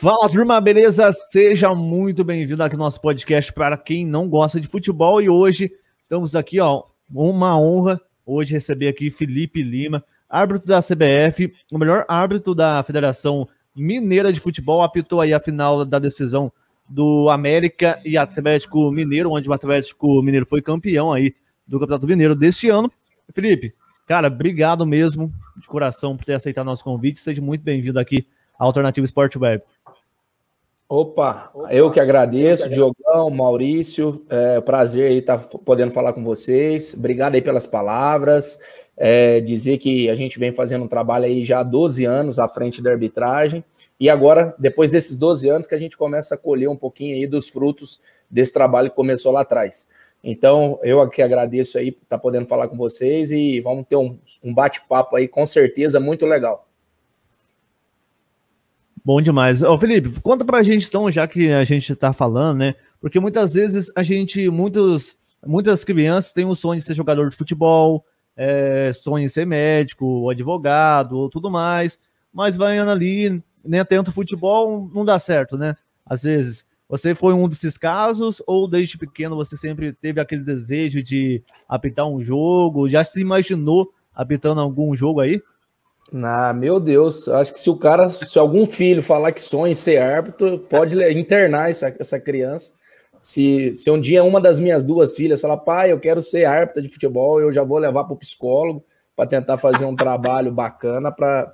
Fala turma, beleza? Seja muito bem-vindo aqui no nosso podcast para quem não gosta de futebol e hoje estamos aqui, ó, uma honra hoje receber aqui Felipe Lima, árbitro da CBF, o melhor árbitro da Federação Mineira de Futebol, apitou aí a final da decisão do América e Atlético Mineiro, onde o Atlético Mineiro foi campeão aí do Campeonato Mineiro deste ano. Felipe, cara, obrigado mesmo de coração por ter aceitado nosso convite. Seja muito bem-vindo aqui à Alternativa Sport Web. Opa, eu que agradeço, Diogão, Maurício, é prazer aí estar tá podendo falar com vocês. Obrigado aí pelas palavras. É, dizer que a gente vem fazendo um trabalho aí já há 12 anos à frente da arbitragem, e agora, depois desses 12 anos, que a gente começa a colher um pouquinho aí dos frutos desse trabalho que começou lá atrás. Então, eu aqui agradeço aí estar tá podendo falar com vocês e vamos ter um, um bate-papo aí, com certeza, muito legal. Bom demais. Ô, Felipe, conta pra gente então, já que a gente tá falando, né? Porque muitas vezes a gente, muitos, muitas crianças têm o sonho de ser jogador de futebol, é, sonho em ser médico, advogado, tudo mais, mas vai ali, nem atento futebol, não dá certo, né? Às vezes. Você foi um desses casos ou desde pequeno você sempre teve aquele desejo de apitar um jogo? Já se imaginou apitando algum jogo aí? Ah, meu Deus, acho que se o cara, se algum filho falar que sonha em ser árbitro, pode internar essa, essa criança. Se, se um dia uma das minhas duas filhas falar, pai, eu quero ser árbitra de futebol, eu já vou levar para o psicólogo para tentar fazer um trabalho bacana para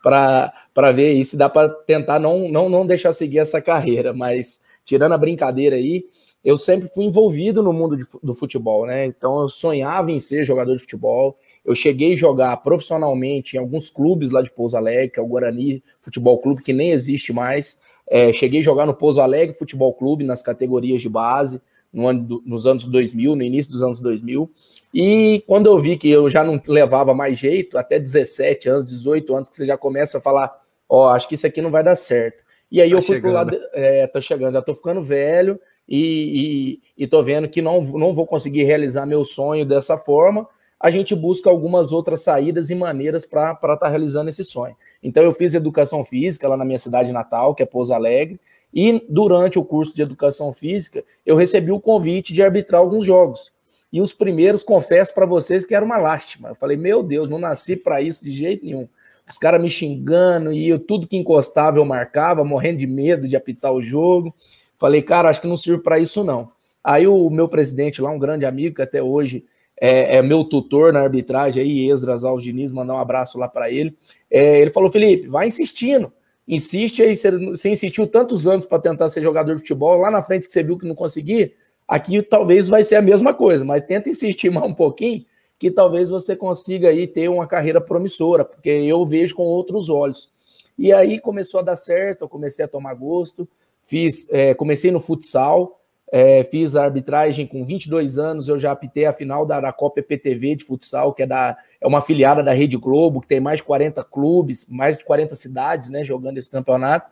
ver isso. Dá para tentar não, não, não deixar seguir essa carreira, mas tirando a brincadeira aí, eu sempre fui envolvido no mundo de, do futebol, né? Então eu sonhava em ser jogador de futebol. Eu cheguei a jogar profissionalmente em alguns clubes lá de Pouso Alegre, que é o Guarani Futebol Clube, que nem existe mais. É, cheguei a jogar no Pouso Alegre Futebol Clube, nas categorias de base, no ano do, nos anos 2000, no início dos anos 2000. E quando eu vi que eu já não levava mais jeito, até 17 anos, 18 anos, que você já começa a falar: Ó, oh, acho que isso aqui não vai dar certo. E aí tá eu fui chegando. pro lado. É, tô chegando, já tô ficando velho e, e, e tô vendo que não, não vou conseguir realizar meu sonho dessa forma a gente busca algumas outras saídas e maneiras para estar tá realizando esse sonho. Então, eu fiz educação física lá na minha cidade natal, que é Pouso Alegre, e durante o curso de educação física, eu recebi o convite de arbitrar alguns jogos. E os primeiros, confesso para vocês que era uma lástima. Eu falei, meu Deus, não nasci para isso de jeito nenhum. Os caras me xingando e eu, tudo que encostava eu marcava, morrendo de medo de apitar o jogo. Falei, cara, acho que não sirvo para isso não. Aí o meu presidente lá, um grande amigo que até hoje é, é, meu tutor na arbitragem aí, Esdras Aldiniz, mandar um abraço lá para ele. É, ele falou: Felipe, vai insistindo, insiste aí. Você, insistiu tantos anos para tentar ser jogador de futebol, lá na frente que você viu que não conseguia, aqui talvez vai ser a mesma coisa, mas tenta insistir mais um pouquinho, que talvez você consiga aí ter uma carreira promissora, porque eu vejo com outros olhos. E aí começou a dar certo, eu comecei a tomar gosto, fiz, é, comecei no futsal. É, fiz a arbitragem com 22 anos, eu já apitei a final da, Copa EPTV de futsal, que é, da, é uma afiliada da Rede Globo, que tem mais de 40 clubes, mais de 40 cidades, né, jogando esse campeonato.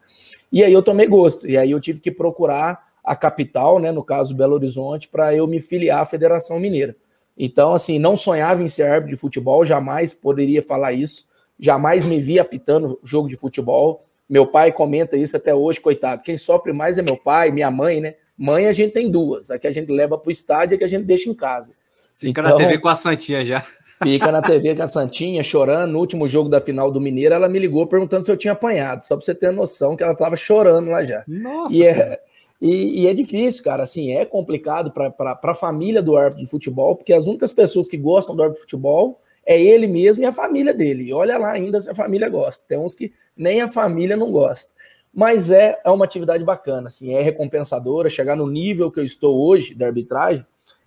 E aí eu tomei gosto, e aí eu tive que procurar a capital, né, no caso Belo Horizonte, para eu me filiar à Federação Mineira. Então, assim, não sonhava em ser árbitro de futebol, jamais poderia falar isso, jamais me vi apitando jogo de futebol. Meu pai comenta isso até hoje, coitado. Quem sofre mais é meu pai, minha mãe, né? Mãe a gente tem duas, a que a gente leva para o estádio e a que a gente deixa em casa. Fica então, na TV com a Santinha já. Fica na TV com a Santinha, chorando. No último jogo da final do Mineiro, ela me ligou perguntando se eu tinha apanhado, só para você ter noção que ela estava chorando lá já. Nossa! E é, e, e é difícil, cara. Assim, é complicado para a família do árbitro de futebol, porque as únicas pessoas que gostam do árbitro de futebol é ele mesmo e a família dele. E olha lá ainda se a família gosta. Tem uns que nem a família não gosta mas é, é uma atividade bacana, assim, é recompensadora. Chegar no nível que eu estou hoje da arbitragem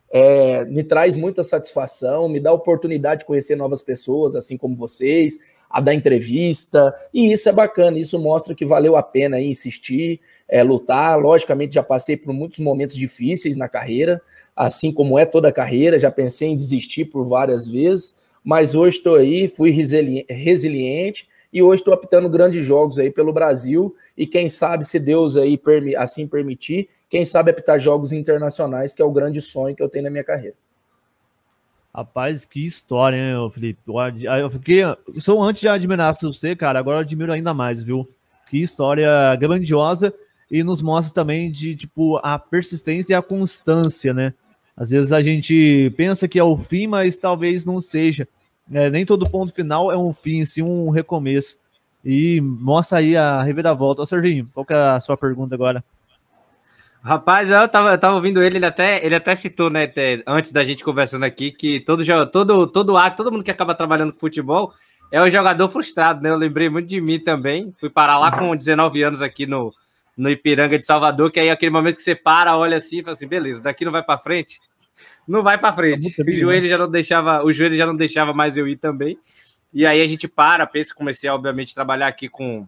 é, me traz muita satisfação, me dá oportunidade de conhecer novas pessoas, assim como vocês, a dar entrevista, e isso é bacana, isso mostra que valeu a pena insistir, é, lutar. Logicamente, já passei por muitos momentos difíceis na carreira, assim como é toda a carreira, já pensei em desistir por várias vezes, mas hoje estou aí, fui resiliente e hoje estou apitando grandes jogos aí pelo Brasil e quem sabe, se Deus aí assim permitir, quem sabe apitar jogos internacionais, que é o grande sonho que eu tenho na minha carreira. Rapaz, que história, hein, Felipe? Eu fiquei. Sou antes de admirar você, cara, agora eu admiro ainda mais, viu? Que história grandiosa e nos mostra também de tipo a persistência e a constância, né? Às vezes a gente pensa que é o fim, mas talvez não seja. É, nem todo ponto final é um fim, sim um recomeço. E mostra aí a reviravolta. Ô, Serginho, qual que é a sua pergunta agora? Rapaz, eu tava, eu tava ouvindo ele, ele até, ele até citou, né, até, antes da gente conversando aqui, que todo, todo, todo ato, todo mundo que acaba trabalhando com futebol é um jogador frustrado, né? Eu lembrei muito de mim também. Fui parar lá com 19 anos aqui no, no Ipiranga de Salvador, que aí aquele momento que você para, olha assim e fala assim, beleza, daqui não vai para frente, não vai para frente. O joelho já não deixava, o joelho já não deixava mais eu ir também. E aí a gente para, pensa, comecei obviamente a trabalhar aqui com,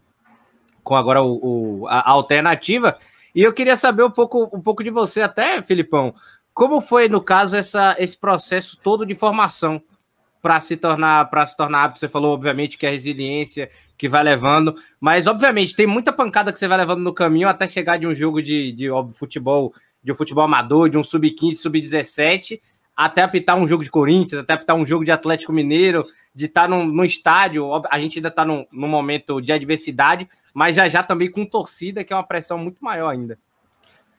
com agora o, o a, a alternativa. E eu queria saber um pouco, um pouco de você até, Filipão. Como foi, no caso, essa, esse processo todo de formação para se tornar para se tornar apto? Você falou, obviamente, que é a resiliência que vai levando, mas obviamente tem muita pancada que você vai levando no caminho até chegar de um jogo de, de óbvio, futebol, de um futebol amador, de um sub-15, sub-17, até apitar um jogo de Corinthians, até apitar um jogo de Atlético Mineiro, de estar tá num, num estádio, a gente ainda está num, num momento de adversidade, mas já já também com torcida, que é uma pressão muito maior ainda.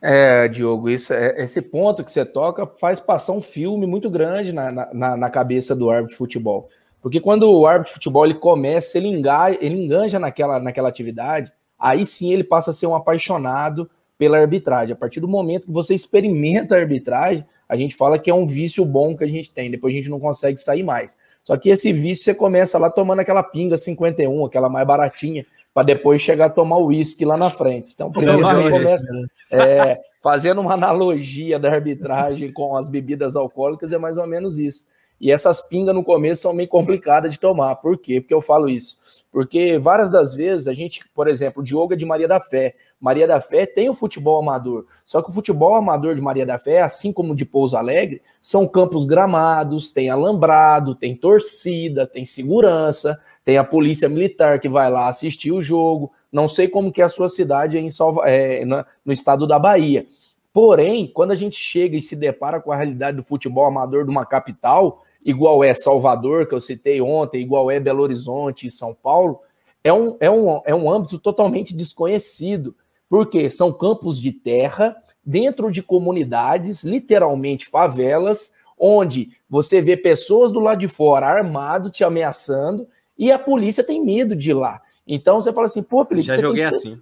É, Diogo, isso, é, esse ponto que você toca faz passar um filme muito grande na, na, na cabeça do árbitro de futebol. Porque quando o árbitro de futebol ele começa, ele, engaja, ele enganja naquela, naquela atividade, aí sim ele passa a ser um apaixonado pela arbitragem. A partir do momento que você experimenta a arbitragem, a gente fala que é um vício bom que a gente tem, depois a gente não consegue sair mais. Só que esse vício você começa lá tomando aquela pinga 51, aquela mais baratinha, para depois chegar a tomar o uísque lá na frente. Então, por exemplo, você começa é, fazendo uma analogia da arbitragem com as bebidas alcoólicas, é mais ou menos isso. E essas pingas no começo são meio complicadas de tomar. Por quê? Porque eu falo isso. Porque várias das vezes a gente, por exemplo, o Diogo é de Maria da Fé. Maria da Fé tem o futebol amador. Só que o futebol amador de Maria da Fé, assim como de Pouso Alegre, são campos gramados, tem alambrado, tem torcida, tem segurança. Tem a polícia militar que vai lá assistir o jogo. Não sei como que é a sua cidade em Salva, é, no estado da Bahia. Porém, quando a gente chega e se depara com a realidade do futebol amador de uma capital, igual é Salvador, que eu citei ontem, igual é Belo Horizonte e São Paulo, é um, é um, é um âmbito totalmente desconhecido. Porque são campos de terra dentro de comunidades, literalmente favelas, onde você vê pessoas do lado de fora armado te ameaçando e a polícia tem medo de ir lá. Então você fala assim, pô, Felipe, Já você tem ser, assim.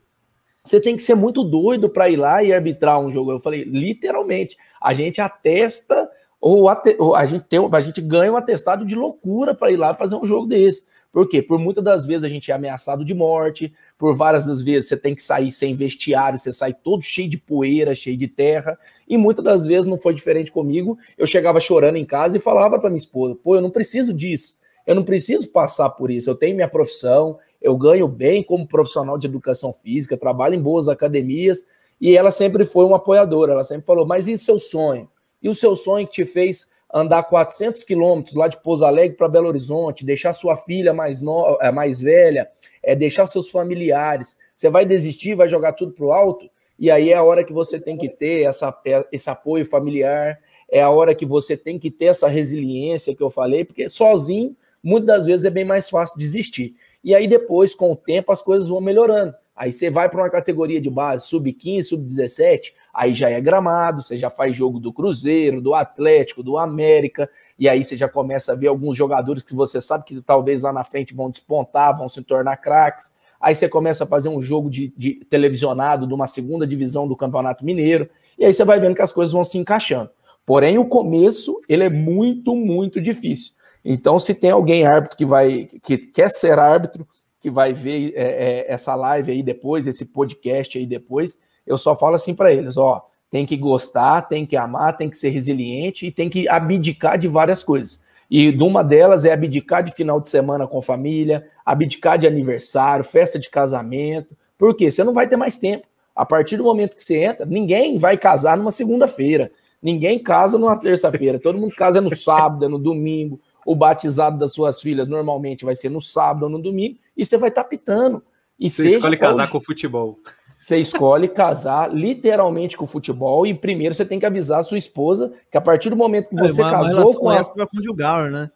Você tem que ser muito doido para ir lá e arbitrar um jogo. Eu falei, literalmente, a gente atesta ou, ate, ou a gente tem, a gente ganha um atestado de loucura para ir lá fazer um jogo desse. Por quê? Por muitas das vezes a gente é ameaçado de morte, por várias das vezes você tem que sair sem vestiário, você sai todo cheio de poeira, cheio de terra, e muitas das vezes não foi diferente comigo. Eu chegava chorando em casa e falava para minha esposa: pô, eu não preciso disso. Eu não preciso passar por isso. Eu tenho minha profissão, eu ganho bem como profissional de educação física, trabalho em boas academias, e ela sempre foi uma apoiadora. Ela sempre falou: Mas e seu sonho? E o seu sonho que te fez andar 400 quilômetros lá de Pouso Alegre para Belo Horizonte, deixar sua filha mais, no... Eh, mais velha, é, deixar seus familiares? Você vai desistir, vai jogar tudo para o alto? E aí é a hora que você tem que ter essa, eh, esse apoio familiar, é a hora que você tem que ter essa resiliência que eu falei, porque sozinho muitas das vezes é bem mais fácil desistir. E aí depois, com o tempo, as coisas vão melhorando. Aí você vai para uma categoria de base, sub-15, sub-17, aí já é gramado, você já faz jogo do Cruzeiro, do Atlético, do América, e aí você já começa a ver alguns jogadores que você sabe que talvez lá na frente vão despontar, vão se tornar craques. Aí você começa a fazer um jogo de, de televisionado de uma segunda divisão do Campeonato Mineiro, e aí você vai vendo que as coisas vão se encaixando. Porém, o começo ele é muito, muito difícil. Então, se tem alguém árbitro que vai que quer ser árbitro, que vai ver é, é, essa live aí depois, esse podcast aí depois, eu só falo assim para eles, ó, tem que gostar, tem que amar, tem que ser resiliente e tem que abdicar de várias coisas. E uma delas é abdicar de final de semana com família, abdicar de aniversário, festa de casamento. Por quê? Você não vai ter mais tempo. A partir do momento que você entra, ninguém vai casar numa segunda-feira. Ninguém casa numa terça-feira. Todo mundo casa no sábado, no domingo o batizado das suas filhas normalmente vai ser no sábado ou no domingo, e você vai estar pitando. E você escolhe casar com o futebol. Você escolhe casar literalmente com o futebol, e primeiro você tem que avisar a sua esposa que a partir do momento que é, você é, casou com ela. conjugal, né?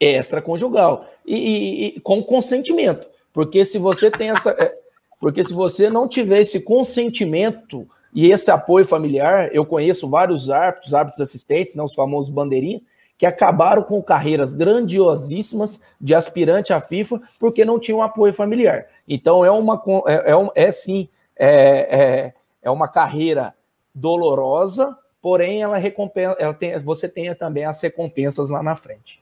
Extraconjugal. E, e, e com consentimento. Porque se você tem essa. É, Porque se você não tiver esse consentimento e esse apoio familiar, eu conheço vários árbitros, árbitros assistentes, não os famosos bandeirinhas, que acabaram com carreiras grandiosíssimas de aspirante à FIFA porque não tinham apoio familiar. Então é uma é, é, é sim é, é, é uma carreira dolorosa, porém ela recompensa, ela tem, você tem também as recompensas lá na frente.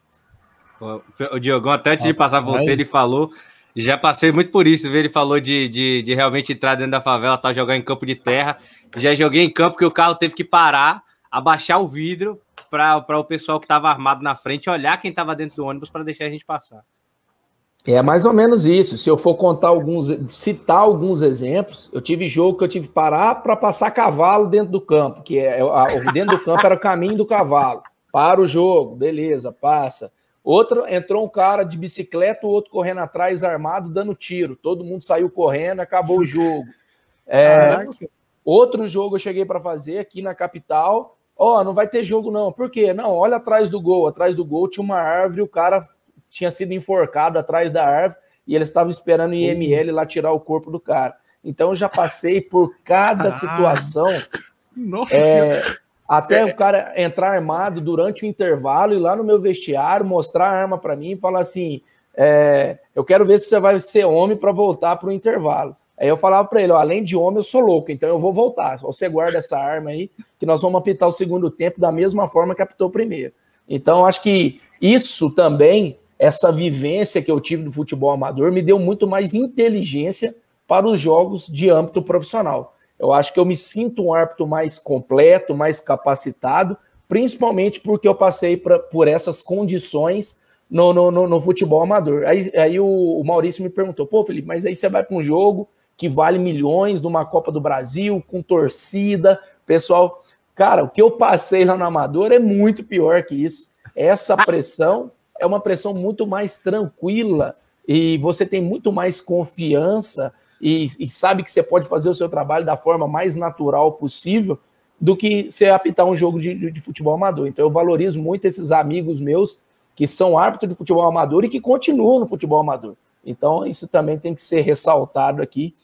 O Diogo, até antes de passar você, ele falou. Já passei muito por isso, Ele falou de, de, de, realmente entrar dentro da favela, tá, jogar em campo de terra. Já joguei em campo que o carro teve que parar, abaixar o vidro para o pessoal que estava armado na frente olhar quem estava dentro do ônibus para deixar a gente passar. É mais ou menos isso. Se eu for contar alguns, citar alguns exemplos, eu tive jogo que eu tive que parar para passar cavalo dentro do campo, que é dentro do campo era o caminho do cavalo. Para o jogo, beleza, passa. Outro, entrou um cara de bicicleta, o outro correndo atrás, armado, dando tiro. Todo mundo saiu correndo, acabou o jogo. É, outro jogo eu cheguei para fazer aqui na capital. Ó, oh, não vai ter jogo não. Por quê? Não, olha atrás do gol. Atrás do gol tinha uma árvore, o cara tinha sido enforcado atrás da árvore e eles estavam esperando o IML lá tirar o corpo do cara. Então eu já passei por cada ah, situação. Nossa. É, até o cara entrar armado durante o intervalo e lá no meu vestiário mostrar a arma para mim e falar assim: é, eu quero ver se você vai ser homem para voltar para o intervalo. Aí eu falava para ele: ó, além de homem, eu sou louco, então eu vou voltar. Você guarda essa arma aí, que nós vamos apitar o segundo tempo da mesma forma que apitou o primeiro. Então, acho que isso também, essa vivência que eu tive do futebol amador, me deu muito mais inteligência para os jogos de âmbito profissional. Eu acho que eu me sinto um árbitro mais completo, mais capacitado, principalmente porque eu passei pra, por essas condições no, no, no, no futebol amador. Aí, aí o, o, Maurício me perguntou: pô, Felipe, mas aí você vai para um jogo que vale milhões numa Copa do Brasil, com torcida, pessoal. Cara, o que eu passei lá no Amador é muito pior que isso. Essa pressão é uma pressão muito mais tranquila e você tem muito mais confiança e, e, sabe que você pode fazer o seu trabalho da forma mais natural possível do que você apitar um jogo de, de, de futebol amador. Então eu valorizo muito esses amigos meus que são árbitros de futebol amador e que continuam no futebol amador. Então isso também tem que ser ressaltado aqui.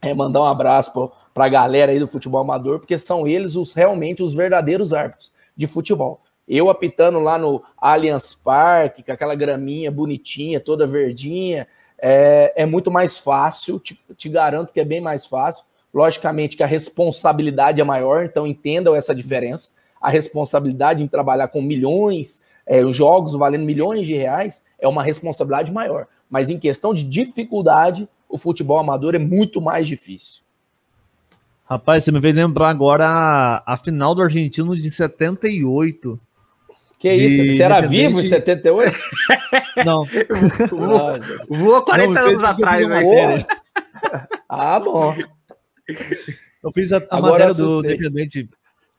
É mandar um abraço para a galera aí do futebol amador, porque são eles os realmente os verdadeiros árbitros de futebol. Eu apitando lá no Allianz Parque, com aquela graminha bonitinha, toda verdinha, é, é muito mais fácil, te, te garanto que é bem mais fácil. Logicamente que a responsabilidade é maior, então entendam essa diferença. A responsabilidade em trabalhar com milhões, é, os jogos valendo milhões de reais, é uma responsabilidade maior. Mas em questão de dificuldade, o futebol amador é muito mais difícil. Rapaz, você me veio lembrar agora a, a final do Argentino de 78. Que isso? Você era vivo em 78? Não. Voou 40 não, anos atrás, né? Ah, bom. Eu fiz a, a matéria do Independente.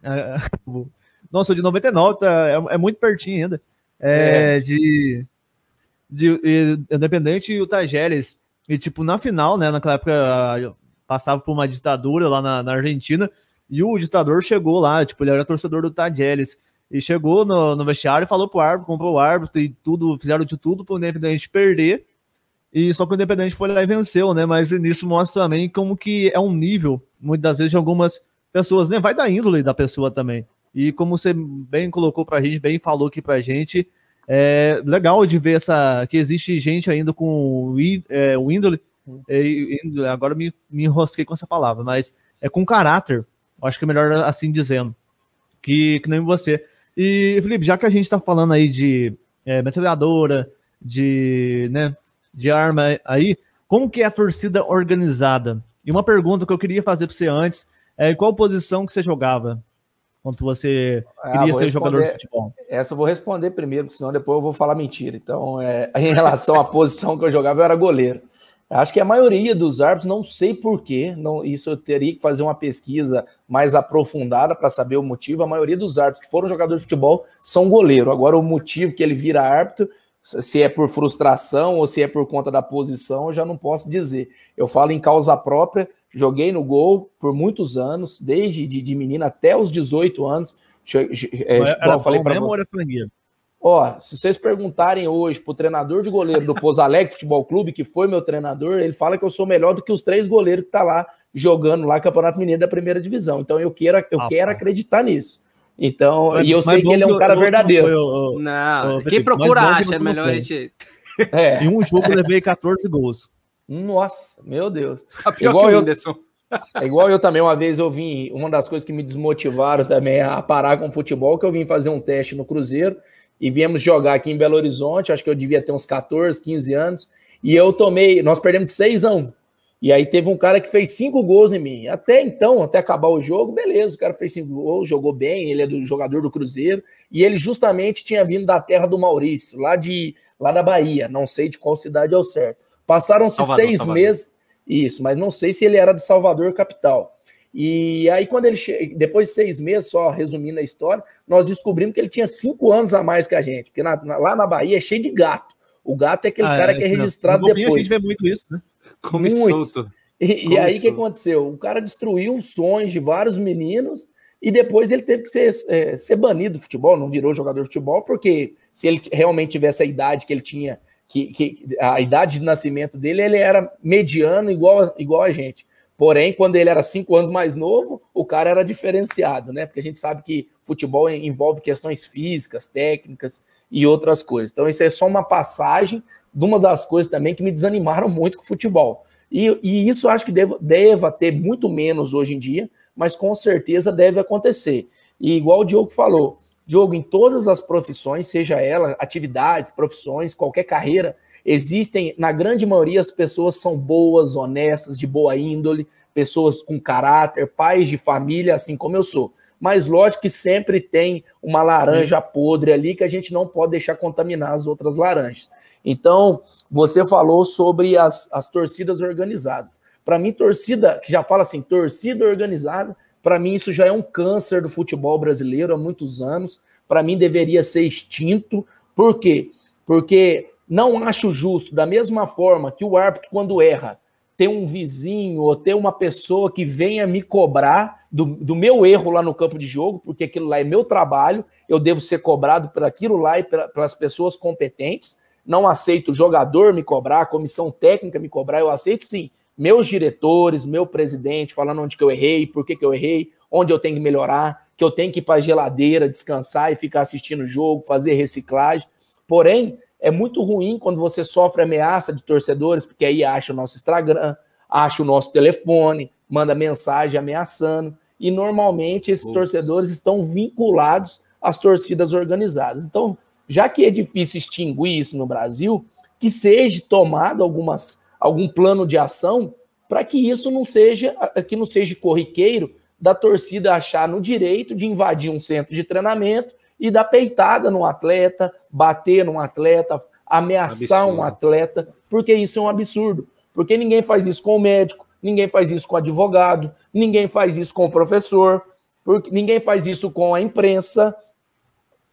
É, nossa, de 99, tá, é, é muito pertinho ainda. É, é. De, de, de Independente e o Tajeres. E, tipo, na final, né? Naquela época, passava por uma ditadura lá na, na Argentina. E o ditador chegou lá, tipo, ele era torcedor do Tajeres. E chegou no, no vestiário e falou pro árbitro, comprou o árbitro e tudo, fizeram de tudo pro Independente perder. E só que o Independente foi lá e venceu, né? Mas nisso mostra também como que é um nível, muitas das vezes, de algumas pessoas, né? Vai da índole da pessoa também. E como você bem colocou pra gente, bem falou aqui pra gente, é legal de ver essa que existe gente ainda com é, o índole, é, agora me, me enrosquei com essa palavra, mas é com caráter, acho que é melhor assim dizendo, que, que nem você. E, Felipe, já que a gente está falando aí de é, metralhadora, de, né, de arma aí, como que é a torcida organizada? E uma pergunta que eu queria fazer para você antes é qual posição que você jogava quando você ah, queria ah, ser jogador de futebol? Essa eu vou responder primeiro, porque senão depois eu vou falar mentira. Então, é, em relação à posição que eu jogava, eu era goleiro. Acho que a maioria dos árbitros, não sei porquê, não, isso eu teria que fazer uma pesquisa mais aprofundada para saber o motivo. A maioria dos árbitros que foram jogadores de futebol são goleiro. Agora, o motivo que ele vira árbitro, se é por frustração ou se é por conta da posição, eu já não posso dizer. Eu falo em causa própria, joguei no gol por muitos anos, desde de, de menina até os 18 anos. É, era, eu falei para você. Ó, se vocês perguntarem hoje pro treinador de goleiro do Pouso Alegre Futebol Clube, que foi meu treinador, ele fala que eu sou melhor do que os três goleiros que tá lá jogando lá Campeonato Mineiro da primeira divisão. Então eu quero, eu ah, quero acreditar nisso. Então, mas, e eu sei que ele é um cara eu, verdadeiro. Eu, não, quem procura acha, é melhor a gente. É. Em um jogo eu levei 14 gols. Nossa, meu Deus. igual eu, é igual eu também, uma vez eu vim, uma das coisas que me desmotivaram também a parar com o futebol, que eu vim fazer um teste no Cruzeiro e viemos jogar aqui em Belo Horizonte, acho que eu devia ter uns 14, 15 anos, e eu tomei, nós perdemos de 6 a 1. E aí teve um cara que fez cinco gols em mim. Até então, até acabar o jogo, beleza, o cara fez cinco gols, jogou bem, ele é do jogador do Cruzeiro, e ele justamente tinha vindo da terra do Maurício, lá de lá da Bahia, não sei de qual cidade é o certo. Passaram-se seis Salvador. meses, isso, mas não sei se ele era de Salvador capital. E aí, quando ele che... depois de seis meses, só resumindo a história, nós descobrimos que ele tinha cinco anos a mais que a gente, porque na, lá na Bahia é cheio de gato. O gato é aquele ah, cara é, que é registrado depois. A gente vê muito isso, né? Come muito. solto. E, e aí o que aconteceu? O cara destruiu os sonhos de vários meninos e depois ele teve que ser, é, ser banido do futebol, não virou jogador de futebol, porque se ele realmente tivesse a idade que ele tinha, que, que a idade de nascimento dele, ele era mediano igual, igual a gente. Porém, quando ele era cinco anos mais novo, o cara era diferenciado, né? Porque a gente sabe que futebol envolve questões físicas, técnicas e outras coisas. Então, isso é só uma passagem de uma das coisas também que me desanimaram muito com o futebol. E, e isso acho que deva, deva ter muito menos hoje em dia, mas com certeza deve acontecer. E igual o Diogo falou, Diogo, em todas as profissões, seja ela atividades, profissões, qualquer carreira, existem, na grande maioria, as pessoas são boas, honestas, de boa índole, pessoas com caráter, pais de família, assim como eu sou. Mas lógico que sempre tem uma laranja Sim. podre ali que a gente não pode deixar contaminar as outras laranjas. Então, você falou sobre as, as torcidas organizadas. Para mim, torcida, que já fala assim, torcida organizada, para mim isso já é um câncer do futebol brasileiro há muitos anos. Para mim deveria ser extinto. Por quê? Porque não acho justo, da mesma forma que o árbitro, quando erra, ter um vizinho ou ter uma pessoa que venha me cobrar do, do meu erro lá no campo de jogo, porque aquilo lá é meu trabalho, eu devo ser cobrado por aquilo lá e pelas pessoas competentes não aceito o jogador me cobrar, a comissão técnica me cobrar, eu aceito sim meus diretores, meu presidente falando onde que eu errei, por que, que eu errei, onde eu tenho que melhorar, que eu tenho que ir para a geladeira, descansar e ficar assistindo o jogo, fazer reciclagem. Porém, é muito ruim quando você sofre ameaça de torcedores, porque aí acha o nosso Instagram, acha o nosso telefone, manda mensagem ameaçando, e normalmente esses Ups. torcedores estão vinculados às torcidas organizadas. Então, já que é difícil extinguir isso no Brasil, que seja tomado algumas, algum plano de ação para que isso não seja que não seja corriqueiro da torcida achar no direito de invadir um centro de treinamento e dar peitada no atleta, bater num atleta, ameaçar absurdo. um atleta, porque isso é um absurdo. Porque ninguém faz isso com o médico, ninguém faz isso com o advogado, ninguém faz isso com o professor, porque ninguém faz isso com a imprensa,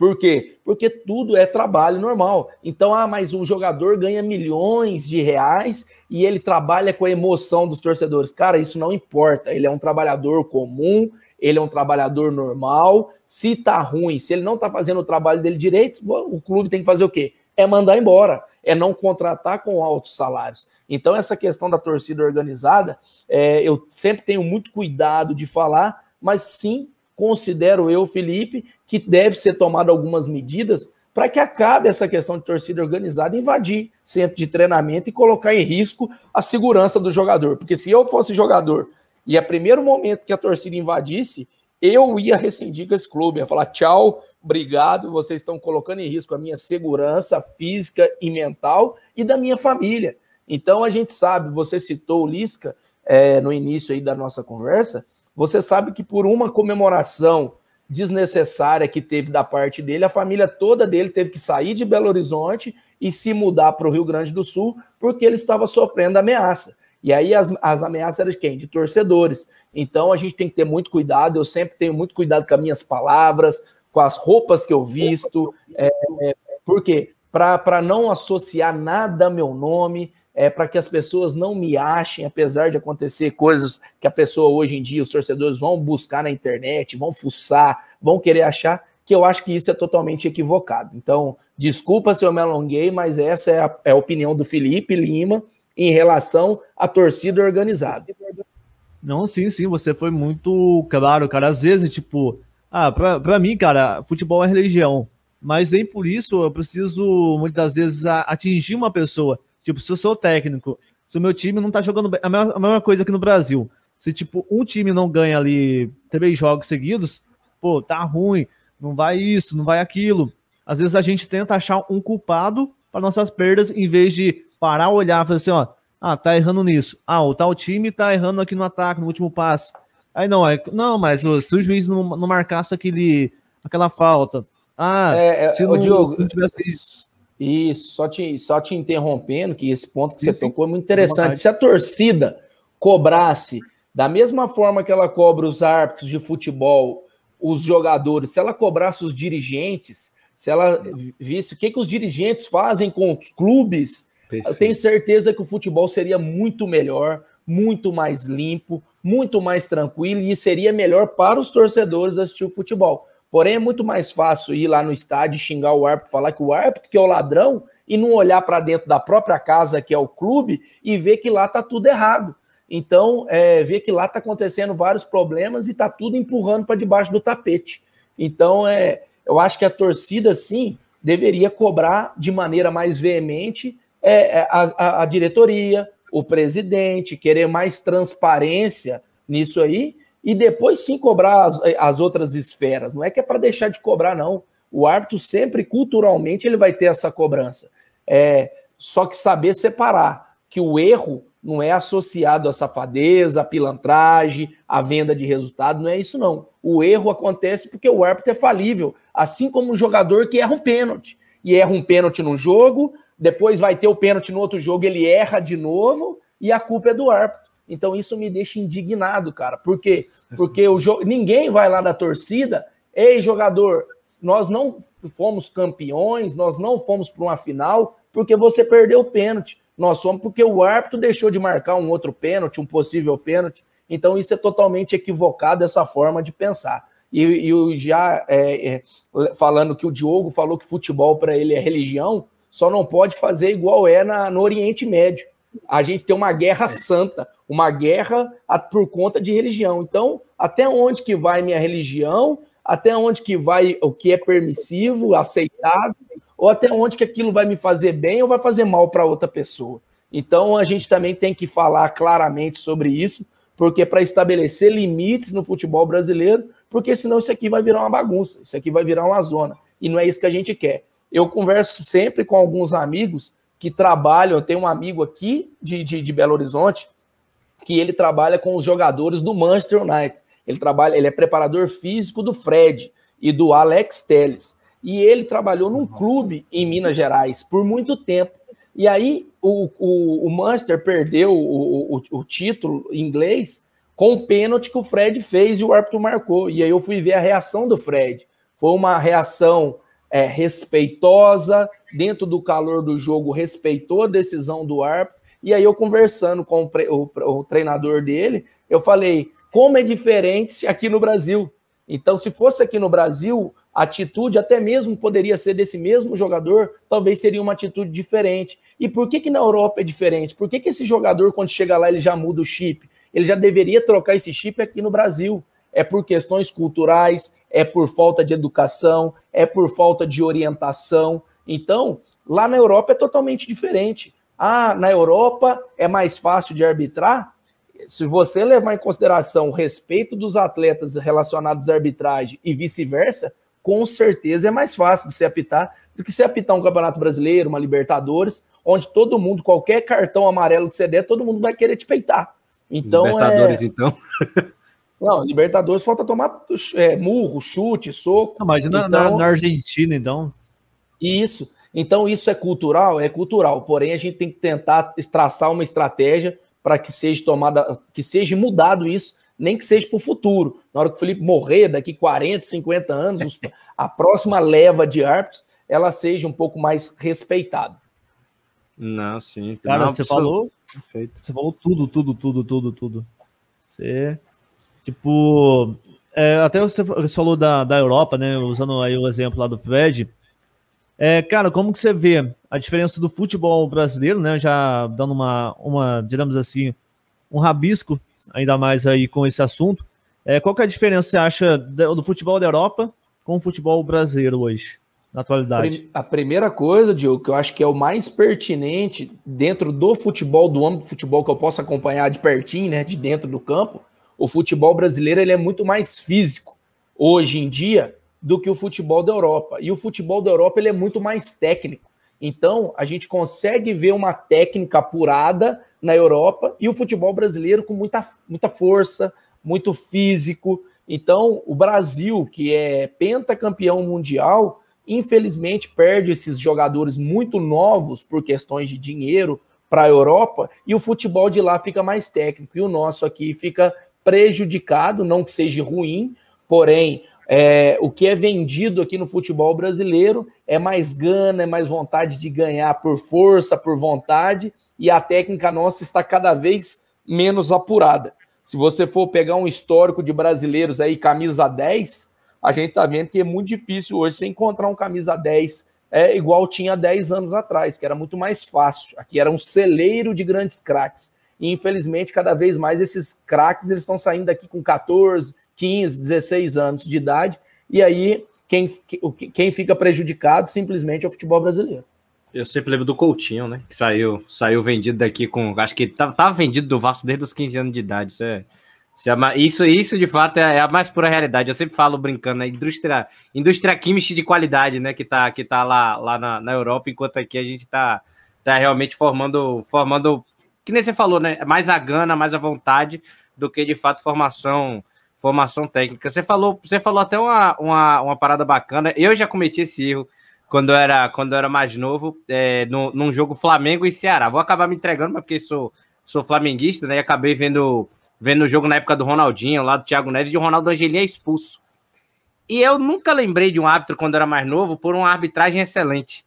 por quê? Porque tudo é trabalho normal. Então, ah, mas o jogador ganha milhões de reais e ele trabalha com a emoção dos torcedores. Cara, isso não importa. Ele é um trabalhador comum, ele é um trabalhador normal. Se tá ruim, se ele não tá fazendo o trabalho dele direito, o clube tem que fazer o quê? É mandar embora, é não contratar com altos salários. Então, essa questão da torcida organizada, é, eu sempre tenho muito cuidado de falar, mas sim considero eu, Felipe, que deve ser tomado algumas medidas para que acabe essa questão de torcida organizada invadir centro de treinamento e colocar em risco a segurança do jogador. Porque se eu fosse jogador e a primeiro momento que a torcida invadisse, eu ia rescindir com esse clube, ia falar tchau, obrigado, vocês estão colocando em risco a minha segurança física e mental e da minha família. Então a gente sabe, você citou o Lisca é, no início aí da nossa conversa, você sabe que por uma comemoração desnecessária que teve da parte dele, a família toda dele teve que sair de Belo Horizonte e se mudar para o Rio Grande do Sul porque ele estava sofrendo ameaça. E aí as, as ameaças eram de quem? De torcedores. Então a gente tem que ter muito cuidado. Eu sempre tenho muito cuidado com as minhas palavras, com as roupas que eu visto. É, é, por quê? Para não associar nada ao meu nome é, para que as pessoas não me achem, apesar de acontecer coisas que a pessoa hoje em dia, os torcedores vão buscar na internet, vão fuçar, vão querer achar, que que eu acho que isso é totalmente equivocado. Então, desculpa se eu me alonguei, mas essa é a, é a opinião do Felipe Lima em relação à torcida organizada. Não, sim, sim, você foi muito claro, cara. Às vezes, tipo, ah, pra, pra mim, cara, futebol é religião. Mas nem por isso eu preciso, muitas vezes, atingir uma pessoa. Tipo, se eu sou técnico, se o meu time não tá jogando bem. A mesma, a mesma coisa aqui no Brasil. Se, tipo, um time não ganha ali três jogos seguidos, pô, tá ruim, não vai isso, não vai aquilo. Às vezes a gente tenta achar um culpado para nossas perdas, em vez de parar, olhar e falar assim, ó, ah, tá errando nisso. Ah, o tal time tá errando aqui no ataque, no último passe. Aí não, é, não, mas se o juiz não, não marcasse aquele, aquela falta. Ah, é, é, se não, Diogo, não tivesse isso. Isso, só te, só te interrompendo, que esse ponto que você tocou é muito interessante. Se a torcida cobrasse da mesma forma que ela cobra os árbitros de futebol, os jogadores, se ela cobrasse os dirigentes, se ela visse o que, que os dirigentes fazem com os clubes, Perfeito. Eu tenho certeza que o futebol seria muito melhor, muito mais limpo, muito mais tranquilo e seria melhor para os torcedores assistir o futebol. Porém, é muito mais fácil ir lá no estádio xingar o árbitro, falar que o árbitro que é o ladrão e não olhar para dentro da própria casa, que é o clube, e ver que lá está tudo errado. Então, é, ver que lá está acontecendo vários problemas e está tudo empurrando para debaixo do tapete. Então, é, eu acho que a torcida, sim, deveria cobrar de maneira mais veemente é, é, a, a, diretoria, o presidente, querer mais transparência nisso aí e depois sim cobrar as, as outras esferas. Não é que é para deixar de cobrar, não. O árbitro sempre, culturalmente, ele vai ter essa cobrança. É, só que saber separar que o erro não é associado à safadeza, à pilantragem, à venda de resultado, não é isso não. O erro acontece porque o árbitro é falível, assim como um jogador que erra um pênalti. E erra um pênalti no jogo, depois vai ter o pênalti no outro jogo, ele erra de novo e a culpa é do árbitro. Então isso me deixa indignado, cara. Por quê? Porque o jogo, ninguém vai lá da torcida, ei, jogador, nós não fomos campeões, nós não fomos para uma final porque você perdeu o pênalti. Nós fomos porque o árbitro deixou de marcar um outro pênalti, um possível pênalti. Então isso é totalmente equivocado essa forma de pensar. E, e já é, é, falando que o Diogo falou que futebol para ele é religião, só não pode fazer igual é na, no Oriente Médio. A gente tem uma guerra santa, uma guerra por conta de religião. Então, até onde que vai minha religião? Até onde que vai o que é permissivo, aceitável? Ou até onde que aquilo vai me fazer bem ou vai fazer mal para outra pessoa? Então, a gente também tem que falar claramente sobre isso, porque para estabelecer limites no futebol brasileiro, porque senão isso aqui vai virar uma bagunça, isso aqui vai virar uma zona. E não é isso que a gente quer. Eu converso sempre com alguns amigos que trabalham. Eu tenho um amigo aqui de, de, de Belo Horizonte que ele trabalha com os jogadores do Manchester United. Ele trabalha, ele é preparador físico do Fred e do Alex Telles. E ele trabalhou num clube em Minas Gerais por muito tempo. E aí o, o, o Manchester perdeu o, o, o título em inglês com o pênalti que o Fred fez e o árbitro marcou. E aí eu fui ver a reação do Fred. Foi uma reação é, respeitosa, dentro do calor do jogo, respeitou a decisão do árbitro. E aí eu conversando com o, treinador dele, eu falei, como é diferente aqui no Brasil. Então, se fosse aqui no Brasil, a atitude até mesmo poderia ser desse mesmo jogador, talvez seria uma atitude diferente. E por que que na Europa é diferente? Por que que esse jogador, quando chega lá, ele já muda o chip? Ele já deveria trocar esse chip aqui no Brasil é por questões culturais, é por falta de educação, é por falta de orientação. Então, lá na Europa é totalmente diferente. Ah, na Europa é mais fácil de arbitrar? Se você levar em consideração o respeito dos atletas relacionados à arbitragem e vice-versa, com certeza é mais fácil de se apitar do que se apitar um Campeonato Brasileiro, uma Libertadores, onde todo mundo, qualquer cartão amarelo que você der, todo mundo vai querer te peitar. Então, Libertadores, é... então. Não, Libertadores falta tomar é, murro, chute, soco. Não, mas na, então, na, Argentina, então. Isso. Então, isso é cultural? É cultural. Porém, a gente tem que tentar traçar uma estratégia para que seja tomada, que seja mudado isso, nem que seja para o futuro. Na hora que o Felipe morrer, daqui 40, 50 anos, a próxima leva de árbitros, ela seja um pouco mais respeitada. Não, sim. Cara, não, você falou. Perfeito. Você falou tudo, tudo, tudo, tudo, tudo. Você Tipo, é, até você falou da, da Europa, né? Usando aí o exemplo lá do Fred. É, cara, como que você vê a diferença do futebol brasileiro, né? Já dando uma, uma digamos assim, um rabisco, ainda mais aí com esse assunto. É, qual que é a diferença, você acha, do futebol da Europa com o futebol brasileiro hoje, na atualidade? A primeira coisa, Diogo, que eu acho que é o mais pertinente dentro do futebol, do âmbito do futebol que eu posso acompanhar de pertinho, né, de dentro do campo, o futebol brasileiro ele é muito mais físico hoje em dia do que o futebol da Europa. E o futebol da Europa ele é muito mais técnico. Então, a gente consegue ver uma técnica apurada na Europa e o futebol brasileiro com muita, muita força, muito físico. Então, o Brasil, que é pentacampeão mundial, infelizmente perde esses jogadores muito novos por questões de dinheiro para a Europa e o futebol de lá fica mais técnico e o nosso aqui fica prejudicado, não que seja ruim, porém é, o que é vendido aqui no futebol brasileiro é mais gana, é mais vontade de ganhar por força, por vontade, e a técnica nossa está cada vez menos apurada. Se você for pegar um histórico de brasileiros aí, camisa 10, a gente está vendo que é muito difícil hoje você encontrar um camisa 10 é, igual tinha 10 anos atrás, que era muito mais fácil. Aqui era um celeiro de grandes craques. E infelizmente, cada vez mais esses craques eles estão saindo daqui com 14, 15, 16 anos de idade. E aí, quem, quem fica prejudicado simplesmente é o futebol brasileiro. Eu sempre lembro do Coutinho, né? Que saiu, saiu vendido daqui com. Acho que tava, tava vendido do Vasco desde os 15 anos de idade. Isso é. Isso, é, isso, de fato é, é, a mais pura realidade. Eu sempre falo brincando, a indústria, indústria química de qualidade, né? Que tá, que tá lá, lá na, na Europa, enquanto aqui a gente tá, tá realmente formando, formando, que nem você falou, né? Mais a gana, mais a vontade do que de fato formação formação técnica. Você falou, você falou até uma, uma, uma parada bacana. Eu já cometi esse erro quando eu era, quando eu era mais novo, é, no, num jogo Flamengo e Ceará. Vou acabar me entregando, mas porque sou, sou flamenguista, né? E acabei vendo, vendo o jogo na época do Ronaldinho, lá do Thiago Neves, e o Ronaldo Angelim é expulso. E eu nunca lembrei de um árbitro quando eu era mais novo por uma arbitragem excelente.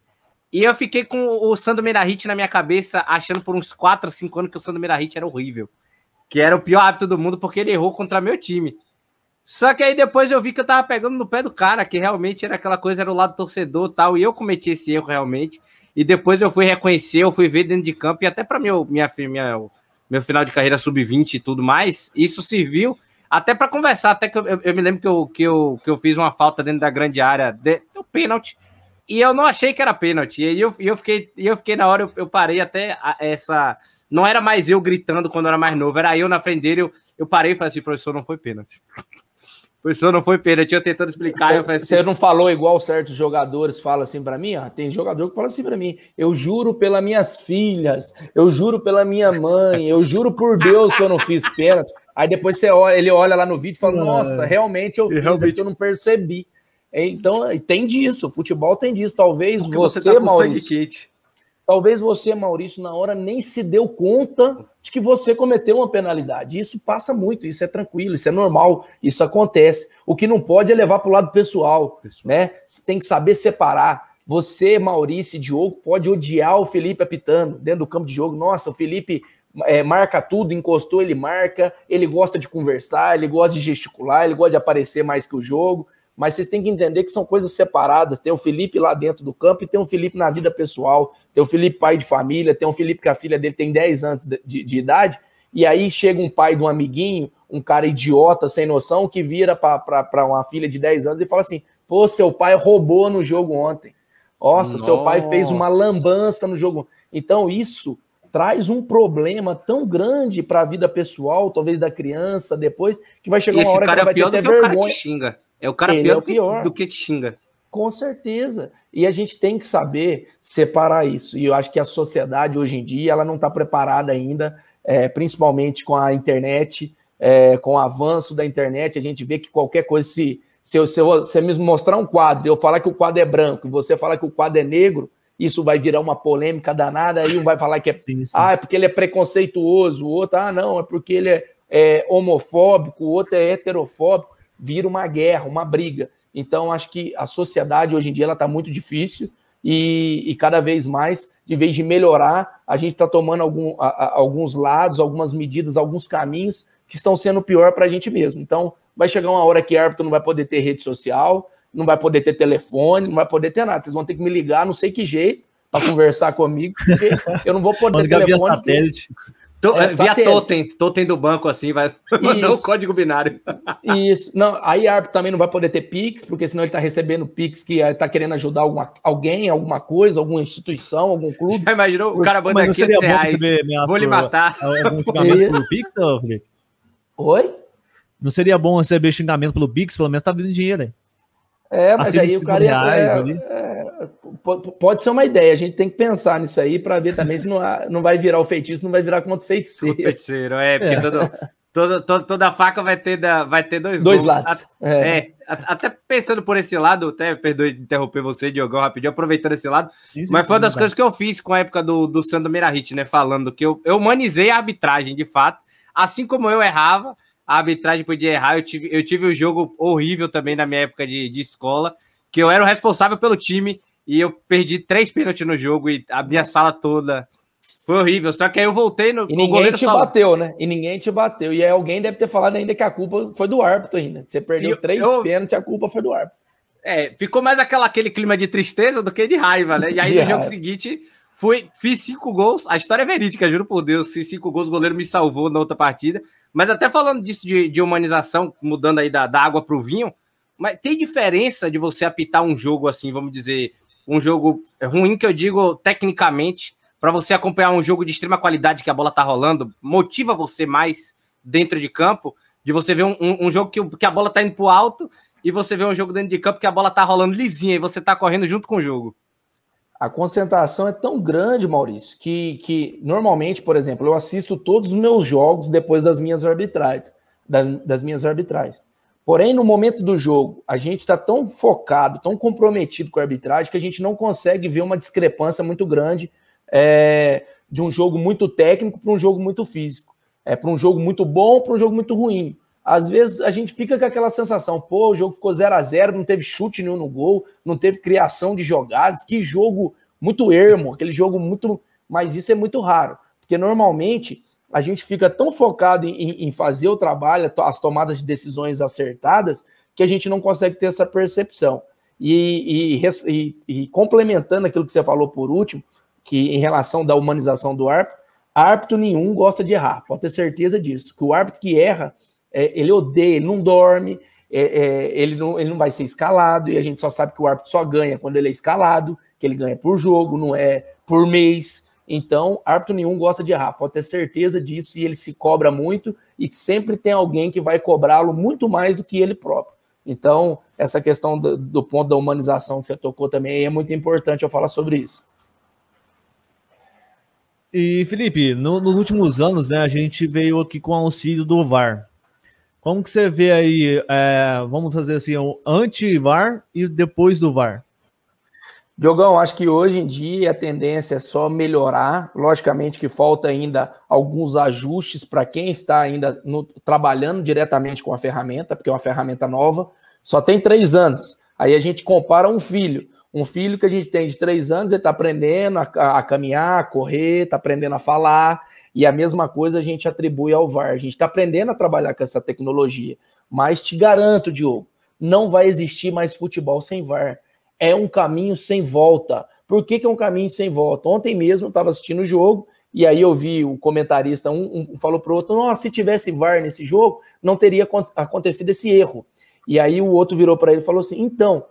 E eu fiquei com o Sandro Meirahit na minha cabeça, achando por uns 4 ou 5 anos que o Sandro Meirahit era horrível. Que era o pior árbitro do mundo porque ele errou contra meu time. Só que aí depois eu vi que eu tava pegando no pé do cara, que realmente era aquela coisa, era o lado torcedor tal, e eu cometi esse erro realmente. E depois eu fui reconhecer, eu fui ver dentro de campo, e até para meu, minha, minha, meu final de carreira sub-20 e tudo mais, isso serviu até para conversar. Até que eu, eu, eu, me lembro que eu, que, eu, que eu fiz uma falta dentro da grande área, de, o pênalti, e eu não achei que era pênalti. E eu, eu, fiquei, eu fiquei na hora, eu, eu parei até essa. Não era mais eu gritando quando eu era mais novo, era eu na frente dele. Eu, eu parei e falei assim, professor, não foi pênalti. Professor, não foi pênalti, eu tentando explicar. Você, assim, você não falou igual certos jogadores falam assim para mim? Ó, tem jogador que fala assim para mim: eu juro pelas minhas filhas, eu juro pela minha mãe, eu juro por Deus que eu não fiz pênalti. Aí depois você olha, ele olha lá no vídeo e fala: Nossa, realmente eu fiz, realmente... É eu não percebi. Então, tem disso, o futebol tem disso. Talvez Porque você, você tá Maurício. Talvez você, Maurício, na hora nem se deu conta de que você cometeu uma penalidade. Isso passa muito, isso é tranquilo, isso é normal, isso acontece. O que não pode é levar para o lado pessoal, pessoal, né? Você tem que saber separar. Você, Maurício e Diogo, pode odiar o Felipe apitando dentro do campo de jogo. Nossa, o Felipe é, marca tudo, encostou, ele marca, ele gosta de conversar, ele gosta de gesticular, ele gosta de aparecer mais que o jogo mas vocês têm que entender que são coisas separadas. Tem o Felipe lá dentro do campo e tem o Felipe na vida pessoal. Tem o Felipe pai de família, tem o Felipe que a filha dele tem 10 anos de, de, de idade, e aí chega um pai de um amiguinho, um cara idiota, sem noção, que vira para uma filha de 10 anos e fala assim: pô, seu pai roubou no jogo ontem. Nossa, Nossa. seu pai fez uma lambança no jogo. Então, isso traz um problema tão grande para a vida pessoal, talvez da criança, depois, que vai chegar uma hora que ela é vai ter até vergonha. É o cara Ele pior, é o pior. Do, que, te xinga. Com certeza. E a gente tem que saber separar isso. E eu acho que a sociedade hoje em dia ela não está preparada ainda, é, principalmente com a internet, é, com o avanço da internet. A gente vê que qualquer coisa, se, se, eu, se você me mostrar um quadro, eu falar que o quadro é branco e você falar que o quadro é negro, isso vai virar uma polêmica danada. Aí um vai falar que é, sim, sim. Ah, é porque ele é preconceituoso, o outro, ah, não, é porque ele é, é homofóbico, o outro é heterofóbico vira uma guerra, uma briga. Então, acho que a sociedade hoje em dia ela está muito difícil e, e, cada vez mais, de vez de melhorar, a gente está tomando algum, a, a, alguns lados, algumas medidas, alguns caminhos que estão sendo pior para a gente mesmo. Então, vai chegar uma hora que árbitro não vai poder ter rede social, não vai poder ter telefone, não vai poder ter nada. Vocês vão ter que me ligar, não sei que jeito, para conversar comigo, porque eu não vou poder ter telefone. Satélite. To, é, via totem, totem do banco assim, vai mandar o código binário. Isso. Não, aí árbitro também não vai poder ter Pix, porque senão ele está recebendo Pix que está querendo ajudar alguma, alguém, alguma coisa, alguma instituição, algum clube. Já imaginou? O cara manda aqui reais, vou lhe matar. Pelo Pix, Felipe? Oi? Não seria bom receber xingamento pelo Pix? Pelo menos tá vindo dinheiro aí. É, mas aí o cara ia, é, é, pode ser uma ideia. A gente tem que pensar nisso aí para ver também se não, não vai virar o feitiço, não vai virar contra o feiticeiro. feiticeiro, é, porque é. Todo, toda, toda, toda faca vai ter, da, vai ter dois, dois lados. É. é. até pensando por esse lado, até perdoe de interromper você, Diogão, rapidinho, aproveitando esse lado. Sim, sim, mas foi uma das sim, coisas que eu fiz com a época do, do Sandro Meirahit, né? Falando que eu, eu humanizei a arbitragem, de fato. Assim como eu errava, a arbitragem podia errar. Eu tive, eu tive um jogo horrível também na minha época de, de escola, que eu era o responsável pelo time e eu perdi três pênaltis no jogo e a minha sala toda. Foi horrível. Só que aí eu voltei no. E ninguém te falou. bateu, né? E ninguém te bateu. E aí alguém deve ter falado ainda que a culpa foi do árbitro ainda. Você perdeu eu, três eu... pênaltis, a culpa foi do árbitro. É, ficou mais aquela, aquele clima de tristeza do que de raiva, né? E aí de no raiva. jogo seguinte, fui, fiz cinco gols. A história é verídica, juro por Deus. Fiz cinco gols, o goleiro me salvou na outra partida. Mas até falando disso de, de humanização, mudando aí da, da água para o vinho, mas tem diferença de você apitar um jogo assim, vamos dizer, um jogo ruim que eu digo tecnicamente, para você acompanhar um jogo de extrema qualidade que a bola tá rolando, motiva você mais dentro de campo, de você ver um, um, um jogo que, que a bola tá indo pro alto e você vê um jogo dentro de campo que a bola tá rolando lisinha e você tá correndo junto com o jogo. A concentração é tão grande, Maurício, que, que normalmente, por exemplo, eu assisto todos os meus jogos depois das minhas arbitragens, das minhas arbitragens. Porém, no momento do jogo, a gente está tão focado, tão comprometido com a arbitragem, que a gente não consegue ver uma discrepância muito grande é, de um jogo muito técnico para um jogo muito físico. É para um jogo muito bom para um jogo muito ruim às vezes a gente fica com aquela sensação, pô, o jogo ficou 0 a 0 não teve chute nenhum no gol, não teve criação de jogadas, que jogo muito ermo, aquele jogo muito. Mas isso é muito raro, porque normalmente a gente fica tão focado em, em fazer o trabalho, as tomadas de decisões acertadas, que a gente não consegue ter essa percepção. E, e, e, e complementando aquilo que você falou por último, que em relação da humanização do árbitro, árbitro nenhum gosta de errar, pode ter certeza disso, que o árbitro que erra é, ele odeia, ele não dorme, é, é, ele, não, ele não vai ser escalado, e a gente só sabe que o árbitro só ganha quando ele é escalado, que ele ganha por jogo, não é por mês. Então, árbitro nenhum gosta de errar, pode ter certeza disso, e ele se cobra muito, e sempre tem alguém que vai cobrá-lo muito mais do que ele próprio. Então, essa questão do, do, ponto da humanização que você tocou também é muito importante eu falar sobre isso. E, Felipe, no, nos últimos anos, né, a gente veio aqui com o auxílio do VAR. Como que você vê aí, é, vamos fazer assim, o anti-VAR e depois do VAR? Diogão, acho que hoje em dia a tendência é só melhorar. Logicamente que falta ainda alguns ajustes para quem está ainda no, trabalhando diretamente com a ferramenta, porque é uma ferramenta nova. Só tem três anos. Aí a gente compara um filho. Um filho que a gente tem de três anos, ele está aprendendo a, a, a caminhar, a correr, está aprendendo a falar. E a mesma coisa a gente atribui ao VAR. A gente está aprendendo a trabalhar com essa tecnologia. Mas te garanto, Diogo, não vai existir mais futebol sem VAR. É um caminho sem volta. Por que, que é um caminho sem volta? Ontem mesmo eu estava assistindo o jogo e aí eu vi o comentarista, um, um falou para o outro: Nossa, se tivesse VAR nesse jogo, não teria acontecido esse erro. E aí o outro virou para ele e falou assim: Então,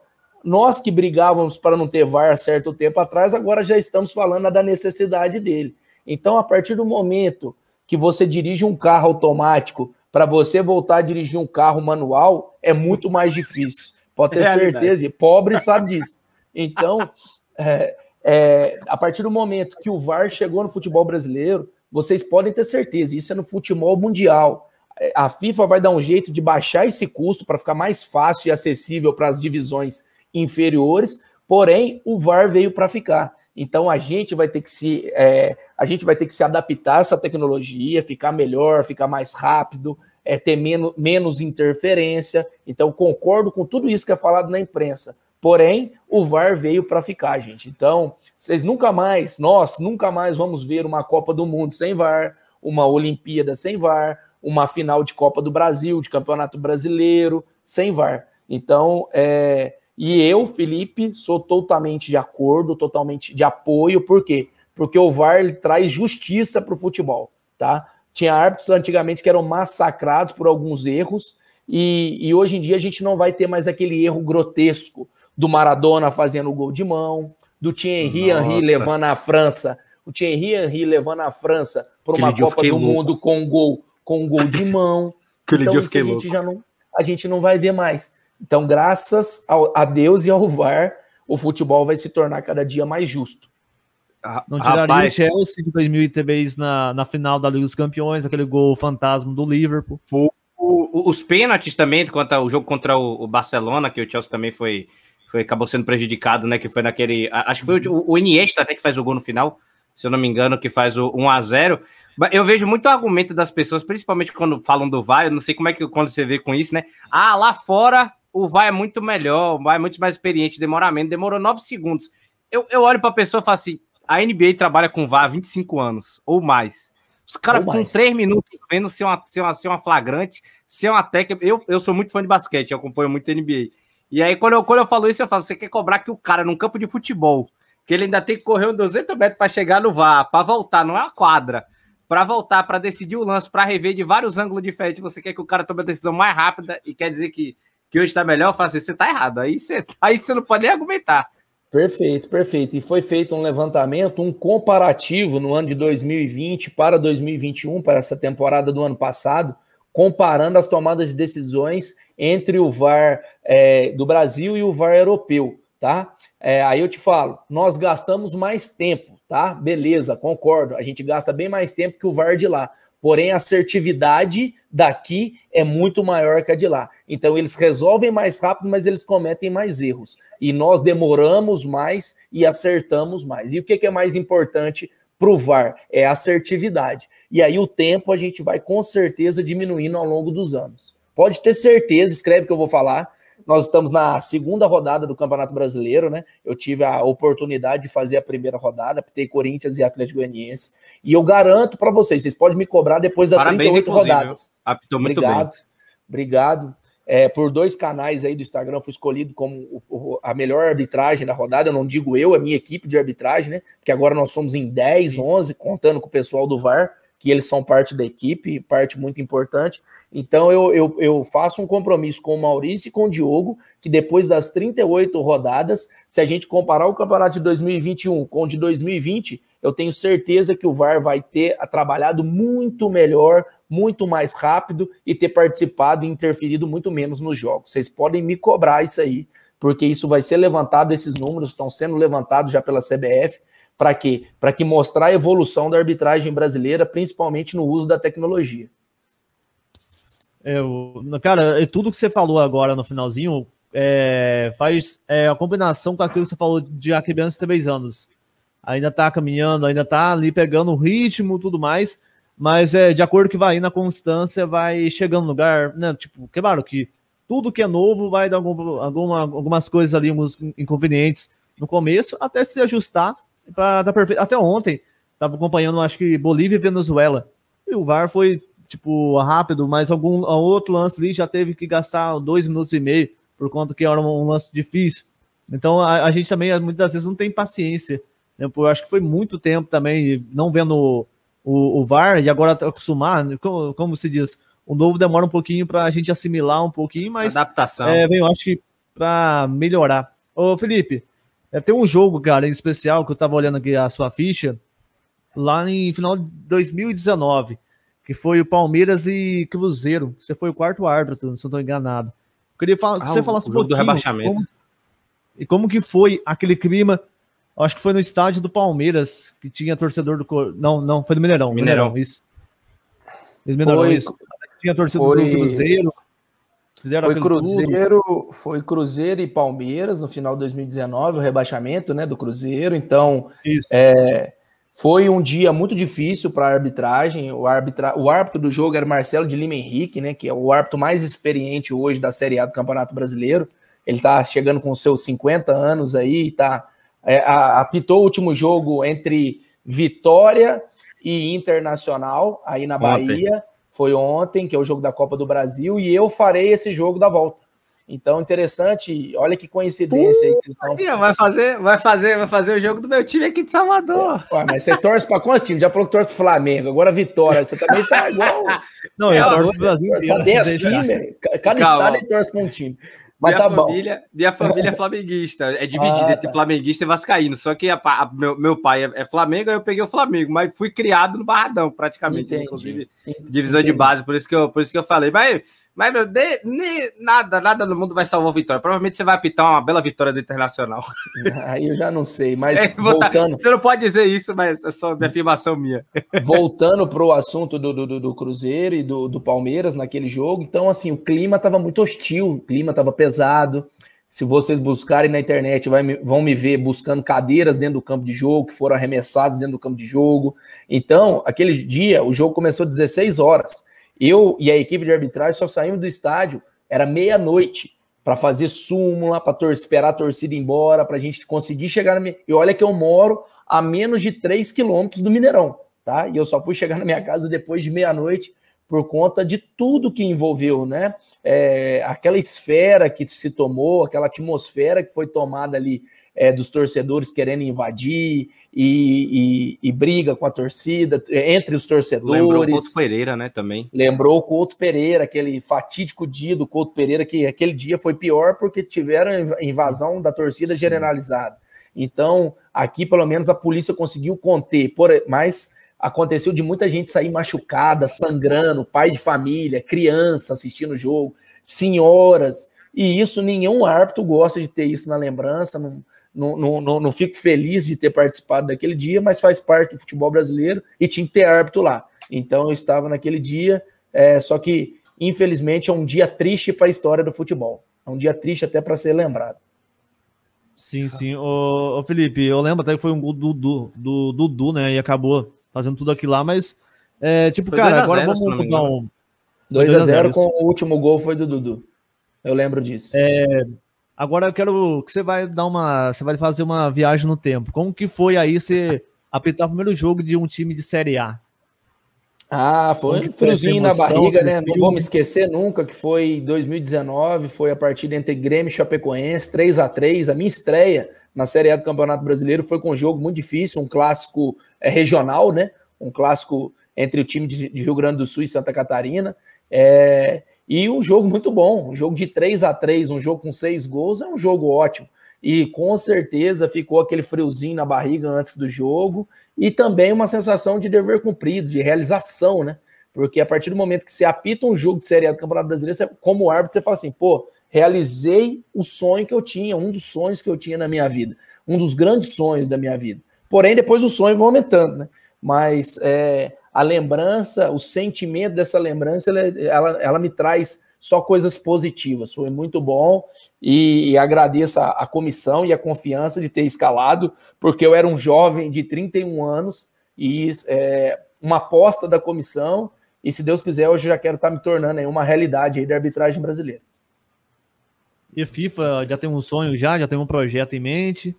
nós que brigávamos para não ter VAR certo tempo atrás, agora já estamos falando da necessidade dele. Então, a partir do momento que você dirige um carro automático, para você voltar a dirigir um carro manual, é muito mais difícil. Pode ter é certeza, e pobre sabe disso. Então, é, é, a partir do momento que o VAR chegou no futebol brasileiro, vocês podem ter certeza, isso é no futebol mundial. A FIFA vai dar um jeito de baixar esse custo para ficar mais fácil e acessível para as divisões inferiores, porém o VAR veio para ficar. Então a gente vai ter que se é, a gente vai ter que se adaptar a essa tecnologia, ficar melhor, ficar mais rápido, é, ter menos, menos interferência. Então concordo com tudo isso que é falado na imprensa. Porém, o VAR veio para ficar, gente. Então, vocês nunca mais, nós nunca mais vamos ver uma Copa do Mundo sem VAR, uma Olimpíada sem VAR, uma final de Copa do Brasil, de Campeonato Brasileiro, sem VAR. Então, é, e eu, Felipe, sou totalmente de acordo, totalmente de apoio, por quê? Porque o VAR traz justiça para o futebol, tá? Tinha árbitros antigamente que eram massacrados por alguns erros, e, e hoje em dia a gente não vai ter mais aquele erro grotesco do Maradona fazendo o gol de mão, do Thierry Henry levando a França, o Thierry Henry levando a França para uma Copa do louco. Mundo com gol com um gol de mão. Aquele então, dia eu fiquei a gente louco. já não a gente não vai ver mais. Então, graças ao, a Deus e ao VAR, o futebol vai se tornar cada dia mais justo. Não tiraria Rapaz, o Chelsea de 2003 na, na final da Liga dos Campeões, aquele gol fantasma do Liverpool. O, o, os pênaltis também, contra o jogo contra o, o, Barcelona, que o Chelsea também foi, foi acabou sendo prejudicado, né? Que foi naquele. Acho que foi o, o Iniesta até que faz o gol no final se eu não me engano, que faz o 1 a 0 Eu vejo muito argumento das pessoas, principalmente quando falam do VAR, eu não sei como é que quando você vê com isso, né? Ah, lá fora o VAR é muito melhor, o VAR é muito mais experiente, demora menos, demorou 9 segundos. Eu, eu olho para a pessoa e falo assim: a NBA trabalha com VAR há 25 anos ou mais. Os caras ficam 3 minutos vendo se é uma, se é uma, se é uma flagrante, se é uma técnica. Eu, eu sou muito fã de basquete, eu acompanho muito NBA. E aí, quando eu, quando eu falo isso, eu falo: você quer cobrar que o cara, num campo de futebol, que ele ainda tem que correr uns 200 metros para chegar no VAR, para voltar, não é uma quadra. Para voltar, para decidir o lance, para rever de vários ângulos diferentes, você quer que o cara tome a decisão mais rápida e quer dizer que, que hoje está melhor, eu falo assim, você está errado. Aí você, aí você não pode nem argumentar. Perfeito, perfeito. E foi feito um levantamento, um comparativo no ano de 2020 para 2021, para essa temporada do ano passado, comparando as tomadas de decisões entre o VAR é, do Brasil e o VAR europeu, tá? É, aí eu te falo, nós gastamos mais tempo, tá? Beleza, concordo. A gente gasta bem mais tempo que o VAR de lá. Porém, a assertividade daqui é muito maior que a de lá. Então, eles resolvem mais rápido, mas eles cometem mais erros. E nós demoramos mais e acertamos mais. E o que é mais importante para o VAR? É a assertividade. E aí, o tempo a gente vai com certeza diminuindo ao longo dos anos. Pode ter certeza, escreve que eu vou falar nós estamos na segunda rodada do Campeonato Brasileiro, né? Eu tive a oportunidade de fazer a primeira rodada, pitei Corinthians e Atlético Goianiense. E eu garanto para vocês, vocês podem me cobrar depois das Parabéns, 38 rodadas. Apitou muito obrigado, bem. Obrigado. É, por dois canais aí do Instagram, fui escolhido como o, o, a melhor arbitragem da rodada. Eu não digo eu, a minha equipe de arbitragem, né? Porque agora nós somos em 10, 11, contando com o pessoal do VAR, que eles são parte da equipe, parte muito importante. Então eu, eu, eu, faço um compromisso com o Maurício e com o Diogo, que depois das 38 rodadas, se a gente comparar o campeonato de 2021 com o de 2020, eu tenho certeza que o VAR vai ter trabalhado muito melhor, muito mais rápido e ter participado e interferido muito menos nos jogos. Vocês podem me cobrar isso aí, porque isso vai ser levantado, esses números estão sendo levantados já pela CBF. Para quê? Para que mostrar a evolução da arbitragem brasileira, principalmente no uso da tecnologia. Eu, cara, tudo que você falou agora no finalzinho é, faz é, a combinação com aquilo que você falou de criança de anos. Ainda tá caminhando, ainda tá ali pegando o ritmo tudo mais, mas é de acordo que vai na constância, vai chegando no lugar, né? Tipo, claro que tudo que é novo vai dar algum, alguma, algumas coisas ali, alguns inconvenientes no começo, até se ajustar para dar perfeito. Até ontem, tava acompanhando, acho que Bolívia e Venezuela. E o VAR foi tipo, rápido, mas algum outro lance ali já teve que gastar dois minutos e meio, por conta que era um lance difícil. Então a, a gente também muitas vezes não tem paciência. Né? Eu acho que foi muito tempo também não vendo o, o, VAR e agora acostumar, né? como, como, se diz, o novo demora um pouquinho para a gente assimilar um pouquinho, mas adaptação. É, vem, eu acho que para melhorar. Ô Felipe, é, tem um jogo, cara, em especial que eu tava olhando aqui a sua ficha lá em final de 2019 que foi o Palmeiras e Cruzeiro. Você foi o quarto árbitro, se não estou enganado. Eu queria falar, ah, que você falasse um pouquinho. Do rebaixamento. Como, e como que foi aquele clima? Acho que foi no estádio do Palmeiras, que tinha torcedor do. Não, não, foi do Mineirão. Mineirão, Mineirão isso. Mineirão, foi, isso. Tinha torcedor foi, do Cruzeiro. Fizeram foi Cruzeiro, tudo. foi Cruzeiro e Palmeiras no final de 2019, o rebaixamento né, do Cruzeiro. Então. É, foi um dia muito difícil para a arbitragem. O, arbitra... o árbitro do jogo era Marcelo de Lima Henrique, né, que é o árbitro mais experiente hoje da Série A do Campeonato Brasileiro. Ele está chegando com seus 50 anos aí, tá, é, apitou o último jogo entre Vitória e Internacional, aí na Bahia. Foi ontem, que é o jogo da Copa do Brasil, e eu farei esse jogo da volta. Então, interessante, olha que coincidência aí que vocês estão. Vai fazer, vai fazer, vai fazer o jogo do meu time aqui de Salvador. É, ué, mas você torce para quantos times? Já falou que torce pro Flamengo, agora Vitória. Você também tá igual. Não, eu torço pro Brasil. Tá 10 times, cada Calma. estado torce para um time. Mas minha tá família, bom. Minha família é flamenguista, é dividida ah, entre tá. flamenguista e vascaíno. Só que a, a, meu, meu pai é, é Flamengo, aí eu peguei o Flamengo, mas fui criado no Barradão, praticamente, Entendi. inclusive Entendi. divisão de base, por isso que eu, por isso que eu falei. Mas mas, meu, de, nem, nada, nada no mundo vai salvar a vitória. Provavelmente você vai apitar uma bela vitória do Internacional. Aí eu já não sei, mas é, voltando... Você não pode dizer isso, mas é só minha afirmação minha. Voltando para o assunto do, do, do, Cruzeiro e do, do Palmeiras naquele jogo. Então, assim, o clima estava muito hostil, o clima estava pesado. Se vocês buscarem na internet, vai, vão me ver buscando cadeiras dentro do campo de jogo, que foram arremessadas dentro do campo de jogo. Então, aquele dia, o jogo começou às 16 horas. Eu e a equipe de arbitragem só saímos do estádio, era meia-noite, para fazer súmula, para esperar a torcida ir embora, para a gente conseguir chegar na minha. E olha que eu moro a menos de 3 quilômetros do Mineirão, tá? E eu só fui chegar na minha casa depois de meia-noite por conta de tudo que envolveu, né? É, aquela esfera que se tomou, aquela atmosfera que foi tomada ali é, dos torcedores querendo invadir e, e, e, briga com a torcida, entre os torcedores. Lembrou o Couto Pereira, né, também. Lembrou o Couto Pereira, aquele fatídico dia do Couto Pereira, que aquele dia foi pior porque tiveram invasão da torcida generalizada. Então, aqui, pelo menos, a polícia conseguiu conter, por, mas aconteceu de muita gente sair machucada, sangrando, pai de família, criança assistindo o jogo, senhoras, e isso nenhum árbitro gosta de ter isso na lembrança, não, não, não, não, fico feliz de ter participado daquele dia, mas faz parte do futebol brasileiro e tinha que ter árbitro lá. Então eu estava naquele dia, é, só que infelizmente é um dia triste para a história do futebol. É um dia triste até para ser lembrado. Sim, sim. Ô, ô, Felipe, eu lembro até que foi um gol do Dudu, do Dudu, né? E acabou fazendo tudo aquilo lá, mas, é, tipo, foi cara, agora vamos mudar um. 2x0 com o último gol foi do Dudu. Eu lembro disso. É, Agora eu quero que você vai dar uma. Você vai fazer uma viagem no tempo. Como que foi aí você apitar o primeiro jogo de um time de Série A? Ah, foi um friozinho na barriga, né? Não vou me esquecer nunca que foi 2019, foi a partida entre Grêmio e Chapecoense, 3 a 3 A minha estreia na Série A do Campeonato Brasileiro foi com um jogo muito difícil, um clássico é, regional, né? Um clássico entre o time de, de Rio Grande do Sul e Santa Catarina. É, e um jogo muito bom, um jogo de 3 a 3 um jogo com seis gols, é um jogo ótimo. E com certeza ficou aquele friozinho na barriga antes do jogo e também uma sensação de dever cumprido, de realização, né? Porque a partir do momento que você apita um jogo de Série A do Campeonato Brasileiro, você, como árbitro, você fala assim, pô, realizei o sonho que eu tinha, um dos sonhos que eu tinha na minha vida, um dos grandes sonhos da minha vida. Porém, depois os sonhos vão aumentando, né? Mas é, a lembrança, o sentimento dessa lembrança, ela, ela, ela me traz só coisas positivas. Foi muito bom e, e agradeço a, a, comissão e a confiança de ter escalado, porque eu era um jovem de 31 anos e é, uma aposta da comissão. E se Deus quiser, hoje já quero estar me tornando uma realidade aí da arbitragem brasileira. E a FIFA já tem um sonho já, já tem um projeto em mente?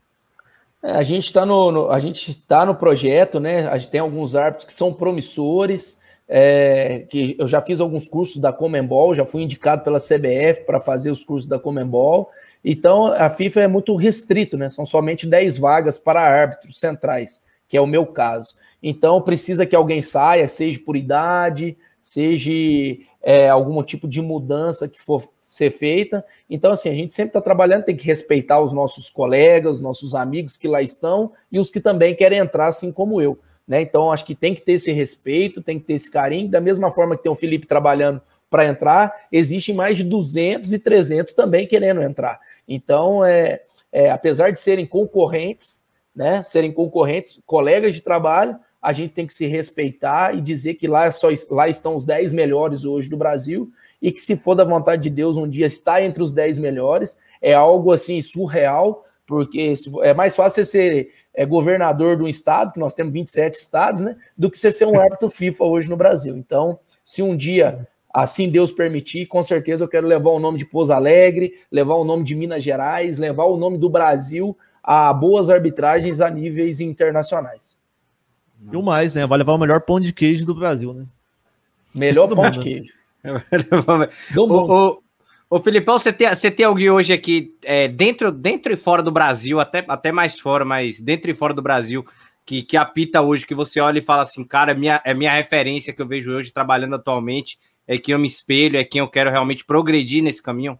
A gente está no, no, a gente está no projeto, né? A gente tem alguns árbitros que são promissores. É, que eu já fiz alguns cursos da Comembol, já fui indicado pela CBF para fazer os cursos da Comembol. Então a FIFA é muito restrito, né? São somente 10 vagas para árbitros centrais, que é o meu caso. Então precisa que alguém saia, seja por idade, seja é, algum tipo de mudança que for ser feita. Então, assim, a gente sempre está trabalhando, tem que respeitar os nossos colegas, os nossos amigos que lá estão e os que também querem entrar, assim como eu. Né? Então, acho que tem que ter esse respeito, tem que ter esse carinho. Da mesma forma que tem o Felipe trabalhando para entrar, existem mais de 200 e 300 também querendo entrar. Então, é, é apesar de serem concorrentes, né, serem concorrentes, colegas de trabalho, a gente tem que se respeitar e dizer que lá, só, lá estão os 10 melhores hoje do Brasil e que se for da vontade de Deus um dia estar entre os 10 melhores, é algo assim surreal, porque é mais fácil você ser é, governador de um estado, que nós temos 27 estados, né, do que você ser um árbitro FIFA hoje no Brasil. Então, se um dia assim Deus permitir, com certeza eu quero levar o nome de Pouso Alegre, levar o nome de Minas Gerais, levar o nome do Brasil a boas arbitragens a níveis internacionais. E o mais, né? Vai levar o melhor pão de queijo do Brasil, né? Melhor pão de queijo. Do mundo. Ô, Filipão, você tem, você tem alguém hoje aqui, é, dentro, dentro e fora do Brasil, até, até mais fora, mas dentro e fora do Brasil, que, que apita hoje, que você olha e fala assim, cara, é minha, é minha referência que eu vejo hoje trabalhando atualmente, é quem eu me espelho, é quem eu quero realmente progredir nesse caminho?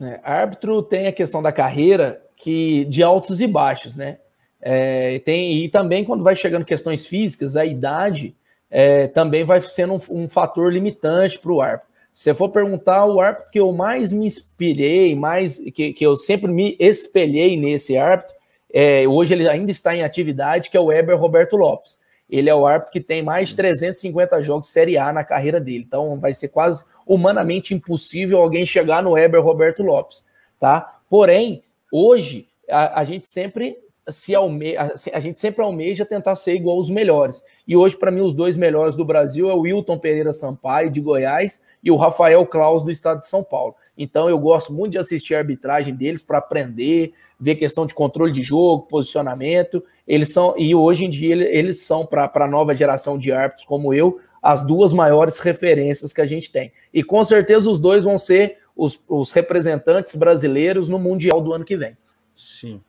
É, árbitro tem a questão da carreira que de altos e baixos, né? É, tem, e também quando vai chegando questões físicas, a idade é, também vai sendo um, um fator limitante para o árbitro. Se eu for perguntar, o árbitro que eu mais me inspirei, mais que, que eu sempre me espelhei nesse árbitro, é, hoje ele ainda está em atividade, que é o Weber Roberto Lopes. Ele é o árbitro que tem mais de 350 jogos Série A na carreira dele. Então vai ser quase humanamente impossível alguém chegar no Weber Roberto Lopes, tá? Porém, hoje a, a gente sempre se alme a, gente sempre almeja tentar ser igual aos melhores. E hoje, para mim, os dois melhores do Brasil é o Wilton Pereira Sampaio, de Goiás, e o Rafael Claus, do estado de São Paulo. Então, eu gosto muito de assistir a arbitragem deles para aprender, ver questão de controle de jogo, posicionamento. Eles são, e hoje em dia, eles são, para a nova geração de árbitros como eu, as duas maiores referências que a gente tem. E com certeza os dois vão ser os, os representantes brasileiros no Mundial do ano que vem. Sim.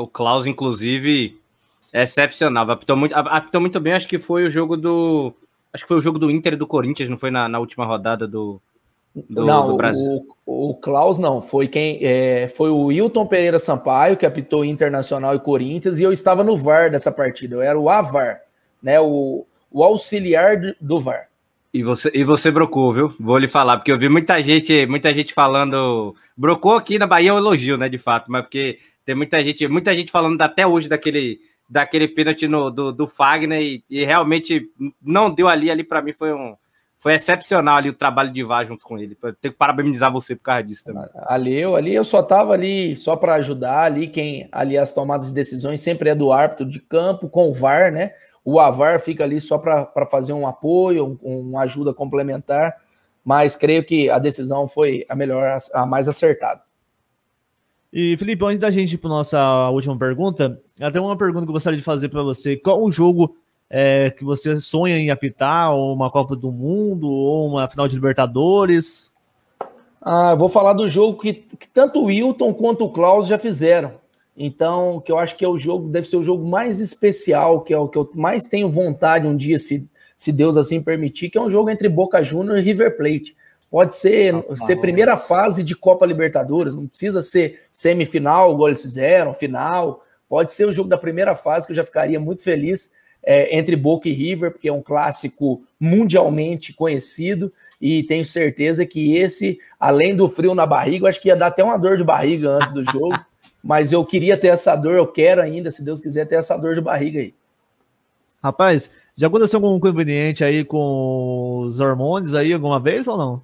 O Klaus, inclusive, é excepcional. Apitou muito, apitou muito bem, acho que foi o jogo do. Acho que foi o jogo do Inter e do Corinthians, não foi na, na última rodada do, do, não, do Brasil. O, o Klaus não, foi quem é, foi o Wilton Pereira Sampaio que apitou Internacional e Corinthians, e eu estava no VAR dessa partida, eu era o AVAR, né? O, o auxiliar do VAR. E você, e você brocou, viu? Vou lhe falar, porque eu vi muita gente, muita gente falando. Brocou aqui na Bahia é um elogio, né? De fato, mas porque tem muita gente, muita gente falando até hoje daquele, daquele pênalti no, do, do Fagner e, e realmente não deu ali, ali para mim foi um foi excepcional ali o trabalho de VAR junto com ele. Tenho que parabenizar você por causa disso também. Ali eu, ali eu só tava ali só para ajudar ali quem ali as tomadas de decisões sempre é do árbitro de campo com o VAR, né? O AVAR fica ali só para fazer um apoio, um, uma ajuda complementar, mas creio que a decisão foi a melhor, a mais acertada. E, Felipe, antes da gente ir para nossa última pergunta, até uma pergunta que eu gostaria de fazer para você. Qual o jogo é, que você sonha em apitar? Ou uma Copa do Mundo? Ou uma final de Libertadores? Ah, vou falar do jogo que, que tanto o Wilton quanto o Klaus já fizeram. Então, que eu acho que é o jogo, deve ser o jogo mais especial, que é o que eu mais tenho vontade um dia, se, se Deus assim permitir, que é um jogo entre Boca Juniors e River Plate. Pode ser, ah, ser primeira fase de Copa Libertadores, não precisa ser semifinal, igual eles fizeram, final. Pode ser o jogo da primeira fase, que eu já ficaria muito feliz é, entre Boca e River, porque é um clássico mundialmente conhecido. E tenho certeza que esse, além do frio na barriga, eu acho que ia dar até uma dor de barriga antes do jogo. mas eu queria ter essa dor, eu quero ainda, se Deus quiser, ter essa dor de barriga aí. Rapaz, já aconteceu algum inconveniente aí com os hormônios aí alguma vez ou não?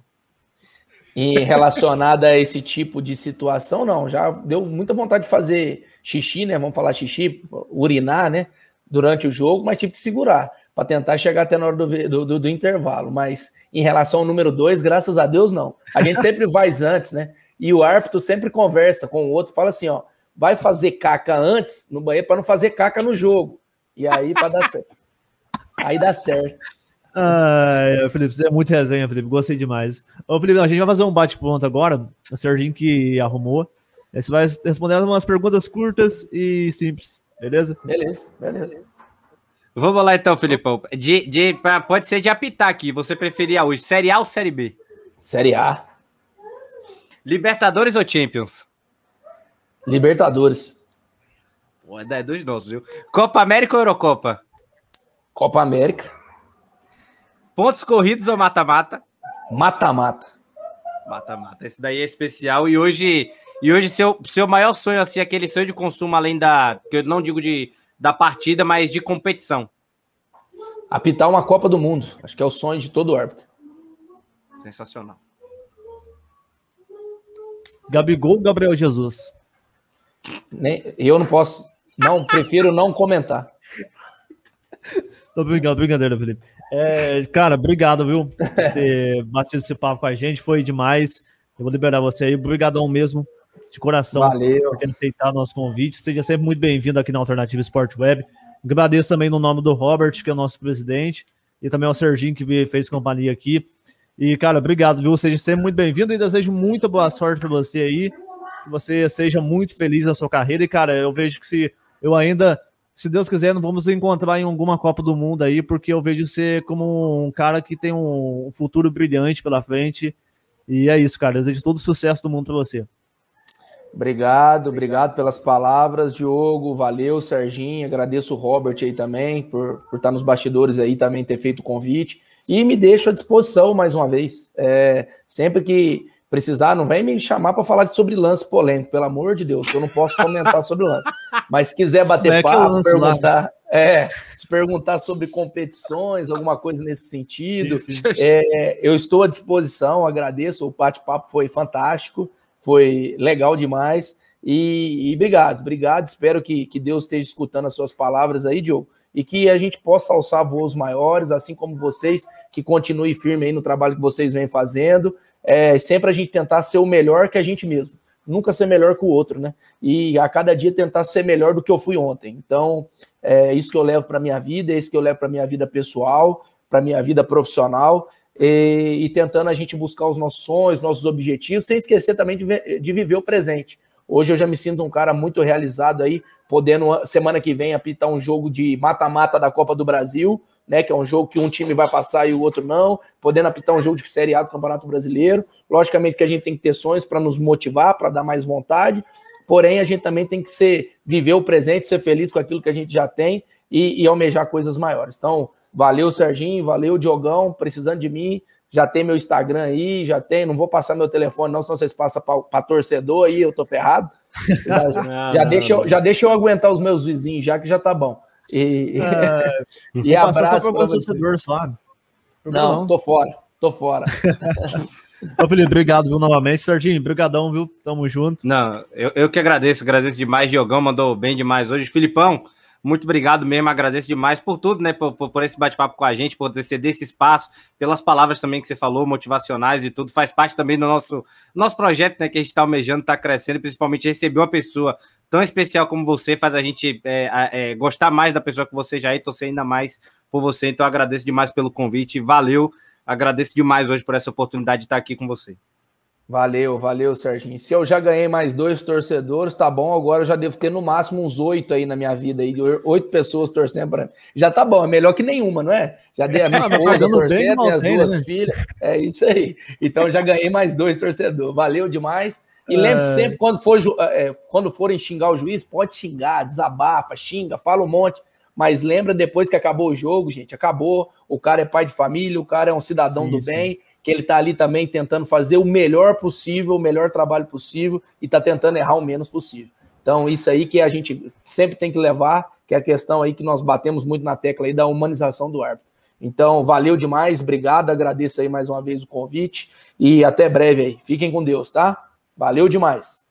em relacionada a esse tipo de situação, não. Já deu muita vontade de fazer xixi, né? Vamos falar xixi, urinar, né? Durante o jogo, mas tive que segurar para tentar chegar até na hora do, do, do, intervalo. Mas em relação ao número dois, graças a Deus, não. A gente sempre vai antes, né? E o árbitro sempre conversa com o outro, fala assim: ó, vai fazer caca antes no banheiro para não fazer caca no jogo. E aí, para dar certo. Aí dá certo. Ai, Felipe, você é muito resenha, Felipe. Gostei demais. Ô, Felipe, a gente vai fazer um bate-ponto agora. O Serginho que arrumou. Você vai responder umas perguntas curtas e simples, beleza? Beleza, beleza. Vamos lá então, Filipão. De, de, pode ser de apitar aqui. Você preferia hoje Série A ou Série B? Série A. Libertadores ou Champions? Libertadores. Pô, é dos nossos, viu? Copa América ou Eurocopa? Copa América. Pontos corridos ou mata-mata? Mata-mata. Mata-mata. Esse daí é especial. E hoje, e hoje seu, seu maior sonho, assim, aquele sonho de consumo, além da. Que eu não digo de, da partida, mas de competição. Apitar uma Copa do Mundo. Acho que é o sonho de todo árbitro. Sensacional. Gabigol Gabriel Jesus? Nem, eu não posso. Não, prefiro não comentar. Tô brincando, brincadeira, Felipe. É, cara, obrigado, viu? Por ter batido esse papo com a gente, foi demais. Eu vou liberar você aí. Obrigadão mesmo, de coração, Valeu. por ter aceitado nosso convite. Seja sempre muito bem-vindo aqui na Alternativa Sport Web. Agradeço também no nome do Robert, que é o nosso presidente. e também ao Serginho que fez companhia aqui. E, cara, obrigado, viu? Seja sempre muito bem-vindo e desejo muita boa sorte para você aí. Que você seja muito feliz na sua carreira. E, cara, eu vejo que se eu ainda, se Deus quiser, não vamos encontrar em alguma Copa do Mundo aí, porque eu vejo você como um cara que tem um futuro brilhante pela frente. E é isso, cara. Desejo todo o sucesso do mundo para você. Obrigado, obrigado pelas palavras, Diogo. Valeu, Serginho. Agradeço o Robert aí também por, por estar nos bastidores aí, também ter feito o convite. E me deixo à disposição mais uma vez. É, sempre que precisar, não vem me chamar para falar sobre lance polêmico, pelo amor de Deus, eu não posso comentar sobre lance. Mas se quiser bater é papo, perguntar, é, se perguntar sobre competições, alguma coisa nesse sentido, sim, sim. É, eu estou à disposição, agradeço, o bate-papo foi fantástico, foi legal demais. E, e, obrigado, obrigado. Espero que, que Deus esteja escutando as suas palavras aí, Diogo e que a gente possa alçar voos maiores, assim como vocês, que continue firme aí no trabalho que vocês vêm fazendo. É, sempre a gente tentar ser o melhor que a gente mesmo. Nunca ser melhor que o outro, né? E a cada dia tentar ser melhor do que eu fui ontem. Então, é isso que eu levo para minha vida, é isso que eu levo para minha vida pessoal, para minha vida profissional. E, e, tentando a gente buscar os nossos sonhos, nossos objetivos, sem esquecer também de, de viver o presente. Hoje eu já me sinto um cara muito realizado aí, podendo semana que vem apitar um jogo de mata-mata da Copa do Brasil, né, que é um jogo que um time vai passar e o outro não, podendo apitar um jogo de Série A do Campeonato Brasileiro. Logicamente que a gente tem que ter sonhos para nos motivar, para dar mais vontade, porém a gente também tem que ser viver o presente, ser feliz com aquilo que a gente já tem e, e almejar coisas maiores. Então, valeu Serginho, valeu Diogão, precisando de mim, já tem meu Instagram aí, já tem, não vou passar meu telefone não, senão vocês passam para torcedor aí, eu tô ferrado. Já, não, já, não, deixa eu, já deixa eu aguentar os meus vizinhos, já que já tá bom. E, é, e abraço para torcedor, sabe? Não, não, tô fora, tô fora. Ô, Felipe, obrigado, viu, novamente. Serginho, brigadão, viu? Tamo junto. Não, eu, eu que agradeço, agradeço demais. Diogão mandou bem demais hoje. Filipão, muito obrigado mesmo, agradeço demais por tudo, né? Por, por, por esse bate-papo com a gente, por ter ceder esse espaço, pelas palavras também que você falou, motivacionais e tudo. Faz parte também do nosso, nosso projeto, né? Que a gente está almejando, está crescendo, principalmente receber uma pessoa tão especial como você, faz a gente é, é, gostar mais da pessoa que você já é e torcer ainda mais por você. Então, agradeço demais pelo convite, valeu, agradeço demais hoje por essa oportunidade de estar aqui com você. Valeu, valeu, Serginho. Se eu já ganhei mais dois torcedores, tá bom. Agora eu já devo ter no máximo uns oito aí na minha vida, aí, oito pessoas torcendo para mim. Já tá bom, é melhor que nenhuma, não é? Já dei a minha esposa torcendo, tem as duas né? filhas. É isso aí. Então já ganhei mais dois torcedores. Valeu demais. E lembre é... sempre, quando, for, é, quando forem xingar o juiz, pode xingar, desabafa, xinga, fala um monte. Mas lembra depois que acabou o jogo, gente, acabou. O cara é pai de família, o cara é um cidadão sim, do bem. Sim que ele está ali também tentando fazer o melhor possível, o melhor trabalho possível e está tentando errar o menos possível. Então, isso aí que a gente sempre tem que levar, que é a questão aí que nós batemos muito na tecla aí da humanização do árbitro. Então, valeu demais, obrigado, agradeço aí mais uma vez o convite e até breve aí. Fiquem com Deus, tá? Valeu demais.